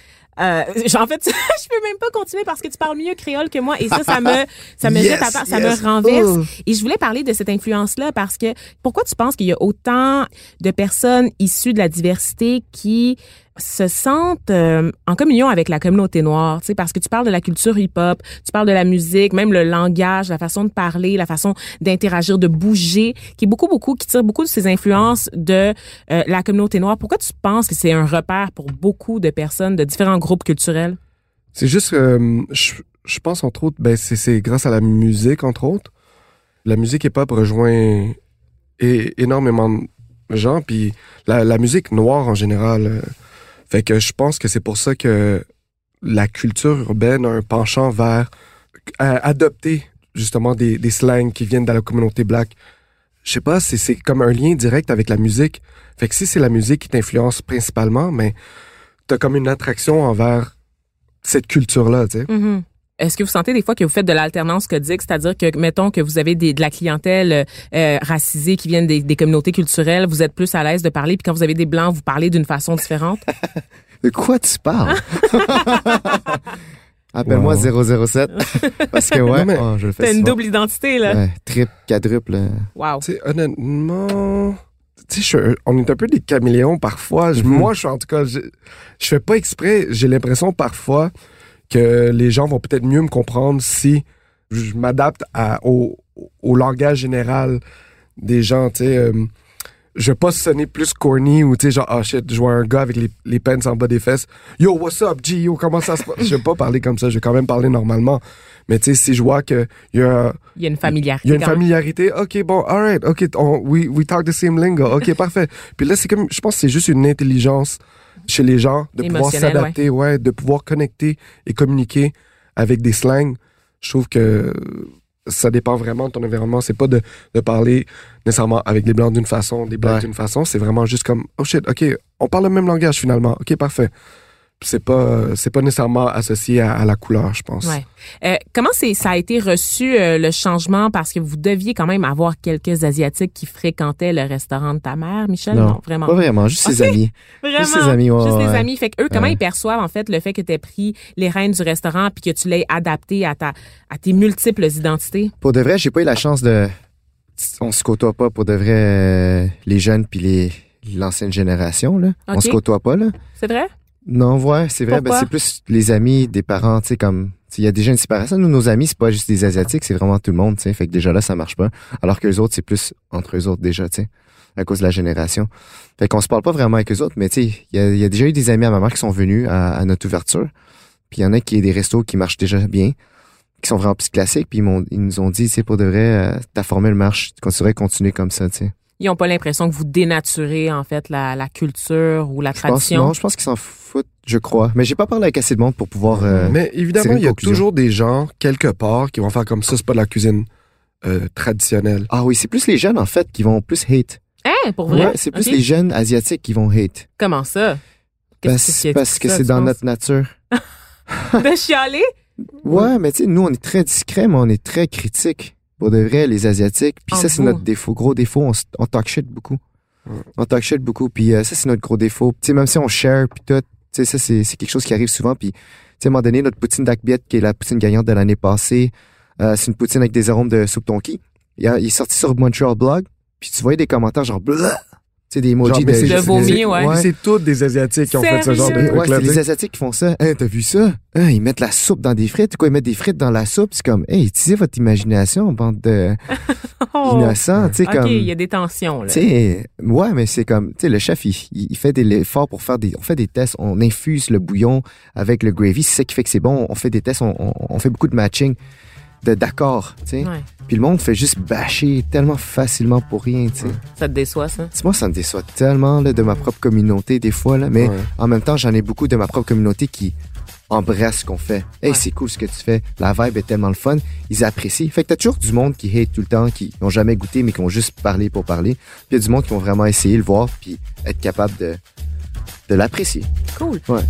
Euh, en fait, je peux même pas continuer parce que tu parles mieux créole que moi et ça, ça me, ça me Yes, jette à part, ça yes. me renverse. Oh. Et je voulais parler de cette influence-là parce que pourquoi tu penses qu'il y a autant de personnes issues de la diversité qui se sentent euh, en communion avec la communauté noire, tu sais, parce que tu parles de la culture hip-hop, tu parles de la musique, même le langage, la façon de parler, la façon d'interagir, de bouger, qui est beaucoup, beaucoup, qui tire beaucoup de ces influences de euh, la communauté noire. Pourquoi tu penses que c'est un repère pour beaucoup de personnes de différents groupes culturels? C'est juste, euh, je, pense entre autres, ben c'est grâce à la musique entre autres. La musique hip-hop rejoint énormément de gens, puis la, la musique noire en général. Fait que je pense que c'est pour ça que la culture urbaine a un penchant vers adopter justement des, des slangs qui viennent de la communauté black. Je sais pas, c'est c'est comme un lien direct avec la musique. Fait que si c'est la musique qui t'influence principalement, mais t'as comme une attraction envers cette culture-là, tu sais. Mhm. Est-ce que vous sentez des fois que vous faites de l'alternance codique, c'est-à-dire que, mettons que vous avez des, de la clientèle euh, racisée qui viennent des, des communautés culturelles, vous êtes plus à l'aise de parler, puis quand vous avez des blancs, vous parlez d'une façon différente? De quoi tu parles? Appelle-moi Wow. 007. Parce que ouais, Non, mais- oh, je le fais T'as une double identité, là. Ouais, triple, quadruple. Wow. Tu sais, honnêtement, tu sais, je- on est un peu des caméléons parfois. Mhm. Moi, je suis en tout cas, je, je fais pas exprès. J'ai l'impression parfois que les gens vont peut-être mieux me comprendre si je m'adapte au, au langage général des gens. Tu sais, euh, je vais pas sonner plus corny ou tu sais genre ah shit, je vois un gars avec les, les pants en bas des fesses. Yo, what's up, G? Yo, comment ça se passe? Je vais pas parler comme ça. Je vais quand même parler normalement. Mais tu sais, si je vois que il y a Il y a une familiarité. il y a une même. familiarité. OK, bon, all right. OK, on, we, we talk the same lingo. OK, parfait. Puis là, c'est comme, je pense que c'est juste une intelligence chez les gens de pouvoir s'adapter, ouais. de pouvoir connecter et communiquer avec des slangs. Je trouve que ça dépend vraiment de ton environnement. C'est pas de, de parler nécessairement avec des blancs d'une façon, des blancs Ouais. d'une façon. C'est vraiment juste comme, oh shit, OK, on parle le même langage finalement. OK, parfait. C'est pas, c'est pas nécessairement associé à, à la couleur, je pense. Ouais. Euh, comment c'est ça a été reçu euh, le changement? Parce que vous deviez quand même avoir quelques asiatiques qui fréquentaient le restaurant de ta mère, Michel? Non, vraiment. Pas vraiment, juste ses amis. Vraiment? Juste ses amis, ouais, Juste les ouais. amis. Fait que eux, comment Ouais. ils perçoivent en fait le fait que tu aies pris les rênes du restaurant puis que tu l'aies adapté à ta à tes multiples identités? Pour de vrai, j'ai pas eu la chance de. On se côtoie pas pour de vrai euh, les jeunes puis les l'ancienne génération là. On se côtoie pas là. C'est vrai? Non, ouais, c'est vrai. Ben, c'est plus les amis des parents, tu sais, comme. Il y a déjà une séparation. Nous, nos amis, c'est pas juste des Asiatiques, c'est vraiment tout le monde, tu sais. Fait que déjà là, ça marche pas. Alors que les autres, c'est plus entre eux autres déjà, tu sais, à cause de la génération. Fait qu'on se parle pas vraiment avec eux autres, mais tu sais, il y a, il y a déjà eu des amis à ma mère qui sont venus à, à notre ouverture. Puis il y en a qui ont des restos qui marchent déjà bien, qui sont vraiment plus classiques. Puis ils, m'ont- ils nous ont dit, tu sais, pour de vrai, euh, ta formule marche, tu devrais continuer comme ça, tu sais. Ils ont pas l'impression que vous dénaturez en fait la, la culture ou la Je pense, tradition? non, je pense qu'ils s'en foutent, je crois. Mais j'ai pas parlé avec assez de monde pour pouvoir. euh, Mais évidemment, il y a toujours des gens, quelque part, qui vont faire comme ça, c'est pas de la cuisine euh, traditionnelle. Ah oui, c'est plus les jeunes, en fait, qui vont plus hate. Hein, pour vrai? Ouais, c'est plus les jeunes asiatiques qui vont hate. Comment ça? Parce, que- parce que ça, c'est dans penses? notre nature. de chialer? Ouais, mais tu sais, nous, on est très discret, mais on est très critique. Pour de vrai, les Asiatiques. Puis ça, c'est notre défaut. Gros défaut, on, on talk shit beaucoup. On talk shit beaucoup. Puis euh, ça, c'est notre gros défaut. Tu sais, même si on share, puis tout, tu sais, ça, c'est c'est quelque chose qui arrive souvent. Puis, tu sais, à un moment donné, notre poutine d'Akbiet, qui est la poutine gagnante de l'année passée, euh, c'est une poutine avec des arômes de soupe tonki. Il, a- il est sorti sur Montreal Blog, puis tu voyais des commentaires genre, Blah! Sais, des emojis de... c'est- De c'est- vomi, c'est- ouais. C'est tous des Asiatiques qui ont fait ce genre de Sérieux? Ouais, c'est sais. Asiatiques qui font ça. Hein, t'as vu ça? Hein, ils mettent la soupe dans des frites. Quoi, ils mettent des frites dans la soupe? C'est comme, hey, utilisez votre imagination, bande de Oh. innocents. Tu sais, OK, comme. il y a des tensions là. Tu sais, ouais, mais c'est comme, tu sais, le chef, il, fait des efforts pour faire des, on fait des tests, on infuse le bouillon avec le gravy, c'est ça qui fait que c'est bon. On fait des tests, on, on, on fait beaucoup de matching, d'accord, tu sais. Ouais, Puis le monde fait juste bâcher tellement facilement pour rien, tu sais. ça te déçoit ça? Tu sais, Moi, ça me déçoit tellement là, de ma propre communauté des fois, là, mais Ouais. en même temps, j'en ai beaucoup de ma propre communauté qui embrassent ce qu'on fait. Hey, Ouais. c'est cool ce que tu fais. La vibe est tellement le fun. Ils apprécient. Fait que t'as toujours du monde qui hate tout le temps, qui n'ont jamais goûté, mais qui ont juste parlé pour parler. Puis il y a du monde qui vont vraiment essayer le voir, puis être capable de, de l'apprécier. Cool. Ouais.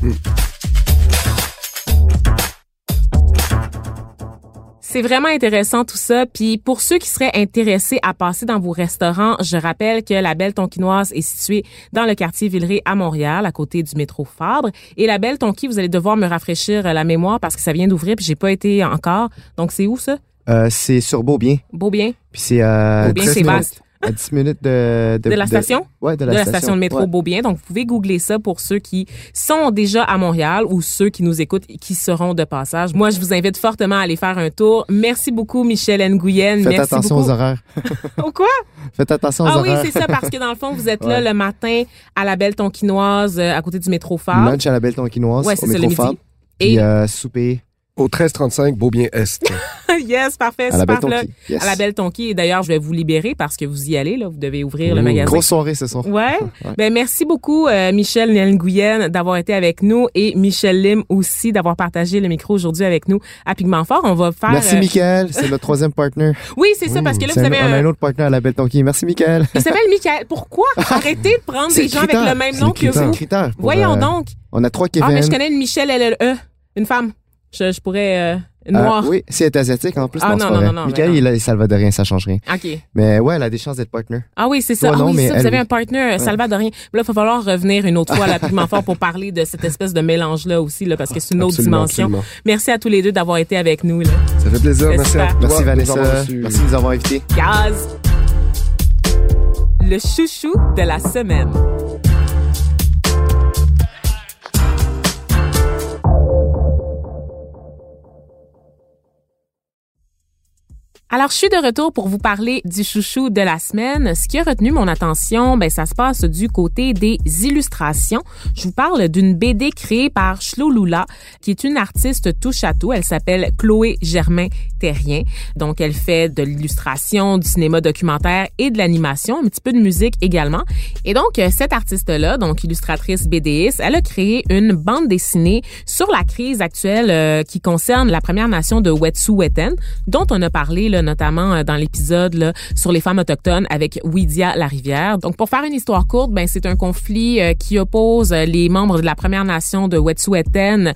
C'est vraiment intéressant tout ça. Puis pour ceux qui seraient intéressés à passer dans vos restaurants, je rappelle que la Belle Tonquinoise est située dans le quartier Villeray à Montréal, à côté du métro Fabre. Et la Belle Tonquie, vous allez devoir me rafraîchir la mémoire parce que ça vient d'ouvrir puis j'ai pas été encore. Donc c'est où ça? Euh, c'est sur Beaubien. Beaubien. Puis c'est à, Beaubien, 10 c'est vaste. À 10 minutes de... De la station? Ouais, de de la, la station de métro Ouais. Beaubien. Donc, vous pouvez googler ça pour ceux qui sont déjà à Montréal ou ceux qui nous écoutent et qui seront de passage. Moi, je vous invite fortement à aller faire un tour. Merci beaucoup, Michel Nguyen. Faites Merci attention beaucoup. aux horaires. Au quoi? Faites attention aux Ah oui, horaires. c'est ça, parce que dans le fond, vous êtes là le matin à la Belle Tonquinoise, euh, à côté du métro Phare. Lunch à la belle tonquinoise, Ouais, c'est au ça, le métro. Fab. Puis Et euh, souper Au 1335, Beaubien-Est. yes, parfait, à la belle tonquie. Yes. À la Belle Tonquie. Et d'ailleurs, je vais vous libérer parce que vous y allez, là. Vous devez ouvrir le Mmh. magasin. Grosse soirée ce soir. Ouais. Ouais. Ben merci beaucoup euh, Michel Nguyen d'avoir été avec nous et Michel Lim aussi d'avoir partagé le micro aujourd'hui avec nous à Pigment Fort. On va faire Merci, euh, Michael. C'est notre troisième partner. Oui, c'est ça parce que là vous un- avez on a un un autre partner à la belle tonquille. Merci, Michael. il s'appelle Michael. Pourquoi arrêtez de prendre des le gens avec le même nom le que vous? Voyons euh, donc. On a trois Ah Kevin. mais je connais une Michel LLE, une femme. Je, je pourrais euh, Noir. Euh, oui, si elle est asiatique en plus, Ah, non, non, non, non, non, Michael, mais il est salvadorien, ça change rien. OK. Mais ouais, elle a des chances d'être partner. Ah oui, c'est ça. Toi, ah non, oui, mais ça, vous elle, avez un partner salvadorien. Là, il va falloir revenir une autre fois là, Pigment Fort pour parler de cette espèce de mélange-là aussi, là, parce que c'est une autre Absolument, dimension. absolument. Merci à tous les deux d'avoir été avec nous. Là. Ça fait plaisir. Merci à toi. Merci Vanessa. Merci de nous avoir invités. Gaz! Le chouchou de la semaine. Alors, je suis de retour pour vous parler du chouchou de la semaine. Ce qui a retenu mon attention, ben, ça se passe du côté des illustrations. Je vous parle d'une BD créée par Lula, qui est une artiste touche à tout. Elle s'appelle Chloé Germain Terrien. Donc, elle fait de l'illustration, du cinéma documentaire et de l'animation, un petit peu de musique également. Et donc, euh, cette artiste-là, donc illustratrice BDiste, elle a créé une bande dessinée sur la crise actuelle euh, qui concerne la Première Nation de Wet'suwet'en, dont on a parlé là, notamment euh, dans l'épisode là, sur les femmes autochtones avec Widia Larivière. Donc, pour faire une histoire courte, ben c'est un conflit euh, qui oppose euh, les membres de la Première Nation de Wet'suwet'en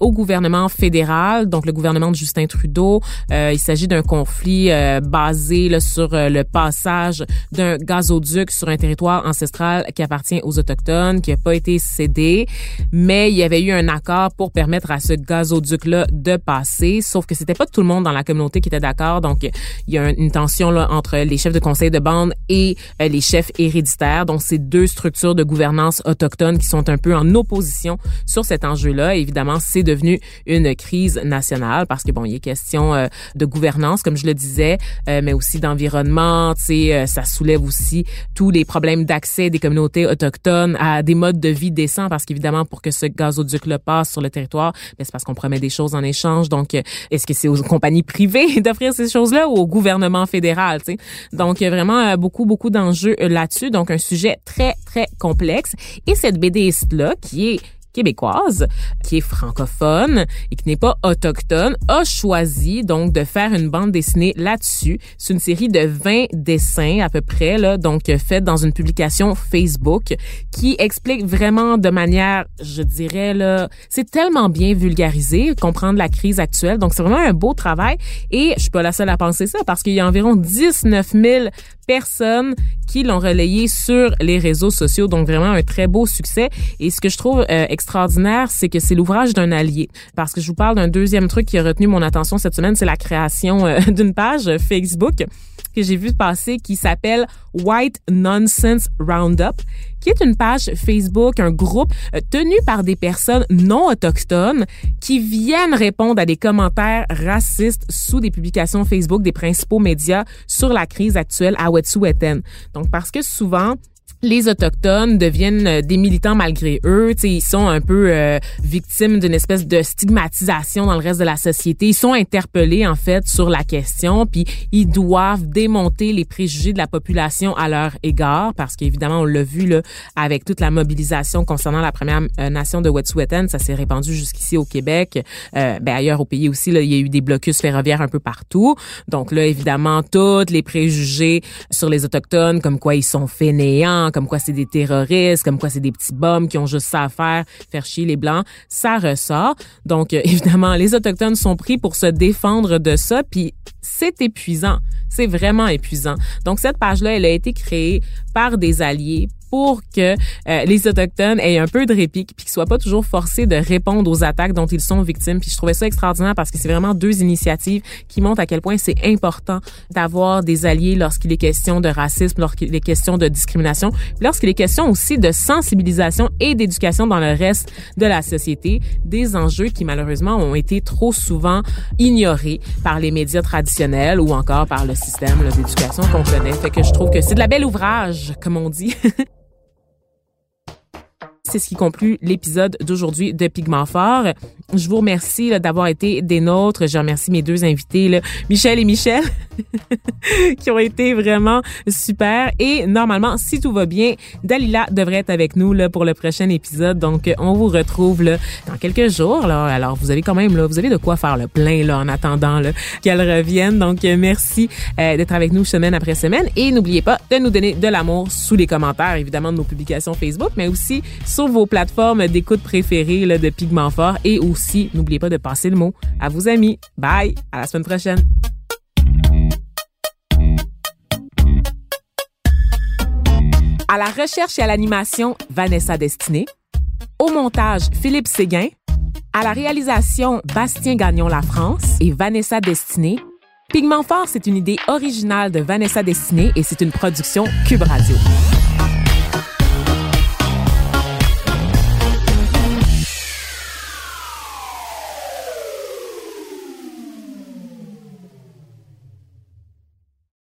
au gouvernement fédéral, donc le gouvernement de Justin Trudeau. Il s'agit d'un conflit basé là, sur le passage d'un gazoduc sur un territoire ancestral qui appartient aux Autochtones, qui n'a pas été cédé, mais il y avait eu un accord pour permettre à ce gazoduc-là de passer, sauf que c'était pas tout le monde dans la communauté qui était d'accord, donc il y a une tension là, entre les chefs de conseil de bande et euh, les chefs héréditaires, donc ces deux structures de gouvernance autochtones qui sont un peu en opposition sur cet enjeu-là. Évidemment, c'est devenu une crise nationale parce que bon, il est question euh, de gouvernance, comme je le disais, euh, mais aussi d'environnement. Tu sais, ça soulève aussi tous les problèmes d'accès des communautés autochtones à des modes de vie décents, parce qu'évidemment, pour que ce gazoduc-là passe sur le territoire, ben, c'est parce qu'on promet des choses en échange. Donc, est-ce que c'est aux compagnies privées d'offrir ces au gouvernement fédéral? Tu sais? Donc, il y a vraiment euh, beaucoup, beaucoup d'enjeux euh, là-dessus. Donc, un sujet très, très complexe. Et cette BDiste-là, qui est québécoise, qui est francophone et qui n'est pas autochtone, a choisi donc de faire une bande dessinée là-dessus. C'est une série de 20 dessins à peu près, là, donc euh, faite dans une publication Facebook qui explique vraiment de manière, je dirais, là, c'est tellement bien vulgarisé, comprendre la crise actuelle. Donc, c'est vraiment un beau travail et je suis pas la seule à penser ça parce qu'il y a environ 19 000 personnes qui l'ont relayé sur les réseaux sociaux. Donc vraiment un très beau succès. Et ce que je trouve euh, extraordinaire, c'est que c'est l'ouvrage d'un allié. Parce que je vous parle d'un deuxième truc qui a retenu mon attention cette semaine, c'est la création euh, d'une page Facebook que j'ai vu passer qui s'appelle White Nonsense Roundup, qui est une page Facebook, un groupe euh, tenu par des personnes non autochtones qui viennent répondre à des commentaires racistes sous des publications Facebook des principaux médias sur la crise actuelle à Wet'suwet'en. Donc parce que souvent les autochtones deviennent euh, des militants malgré eux, tu sais, ils sont un peu euh, victimes d'une espèce de stigmatisation dans le reste de la société. Ils sont interpellés en fait sur la question, puis ils doivent démonter les préjugés de la population à leur égard, parce qu'évidemment on l'a vu là avec toute la mobilisation concernant la première euh, nation de Wet'suwet'en, ça s'est répandu jusqu'ici au Québec, euh, ben ailleurs au pays aussi là, il y a eu des blocus ferroviaires un peu partout. Donc là évidemment tous les préjugés sur les autochtones, comme quoi ils sont fainéants, comme quoi c'est des terroristes, comme quoi c'est des petits bums qui ont juste ça à faire, faire chier les blancs, ça ressort. Donc euh, évidemment, les autochtones sont pris pour se défendre de ça, puis c'est épuisant, c'est vraiment épuisant. Donc cette page-là, elle a été créée par des alliés pour que euh, les autochtones aient un peu de répit puis qu'ils soient pas toujours forcés de répondre aux attaques dont ils sont victimes. Puis je trouvais ça extraordinaire parce que c'est vraiment deux initiatives qui montrent à quel point c'est important d'avoir des alliés lorsqu'il est question de racisme, lorsqu'il est question de discrimination, lorsqu'il est question aussi de sensibilisation et d'éducation dans le reste de la société, des enjeux qui malheureusement ont été trop souvent ignorés par les médias traditionnels ou encore par le système d'éducation qu'on connaît. Fait que je trouve que c'est de la belle ouvrage, comme on dit. C'est ce qui conclut l'épisode d'aujourd'hui de Pigment Fort. Je vous remercie d'avoir été des nôtres. Je remercie mes deux invités, là, Michel et Michel, qui ont été vraiment super. Et normalement, si tout va bien, Dalila devrait être avec nous là, pour le prochain épisode. Donc, on vous retrouve là, dans quelques jours. Là. Alors, vous avez quand même là, vous avez de quoi faire le plein là, en attendant qu'elle revienne. Donc, merci euh, d'être avec nous semaine après semaine. Et n'oubliez pas de nous donner de l'amour sous les commentaires, évidemment, de nos publications Facebook, mais aussi sur vos plateformes d'écoute préférées de Pigment Fort. Et aussi, n'oubliez pas de passer le mot à vos amis. Bye! À la semaine prochaine. À la recherche et à l'animation, Vanessa Destinée. Au montage, Philippe Séguin. À la réalisation, Bastien Gagnon La France et Vanessa Destinée. Pigment Fort, c'est une idée originale de Vanessa Destinée et c'est une production Cube Radio.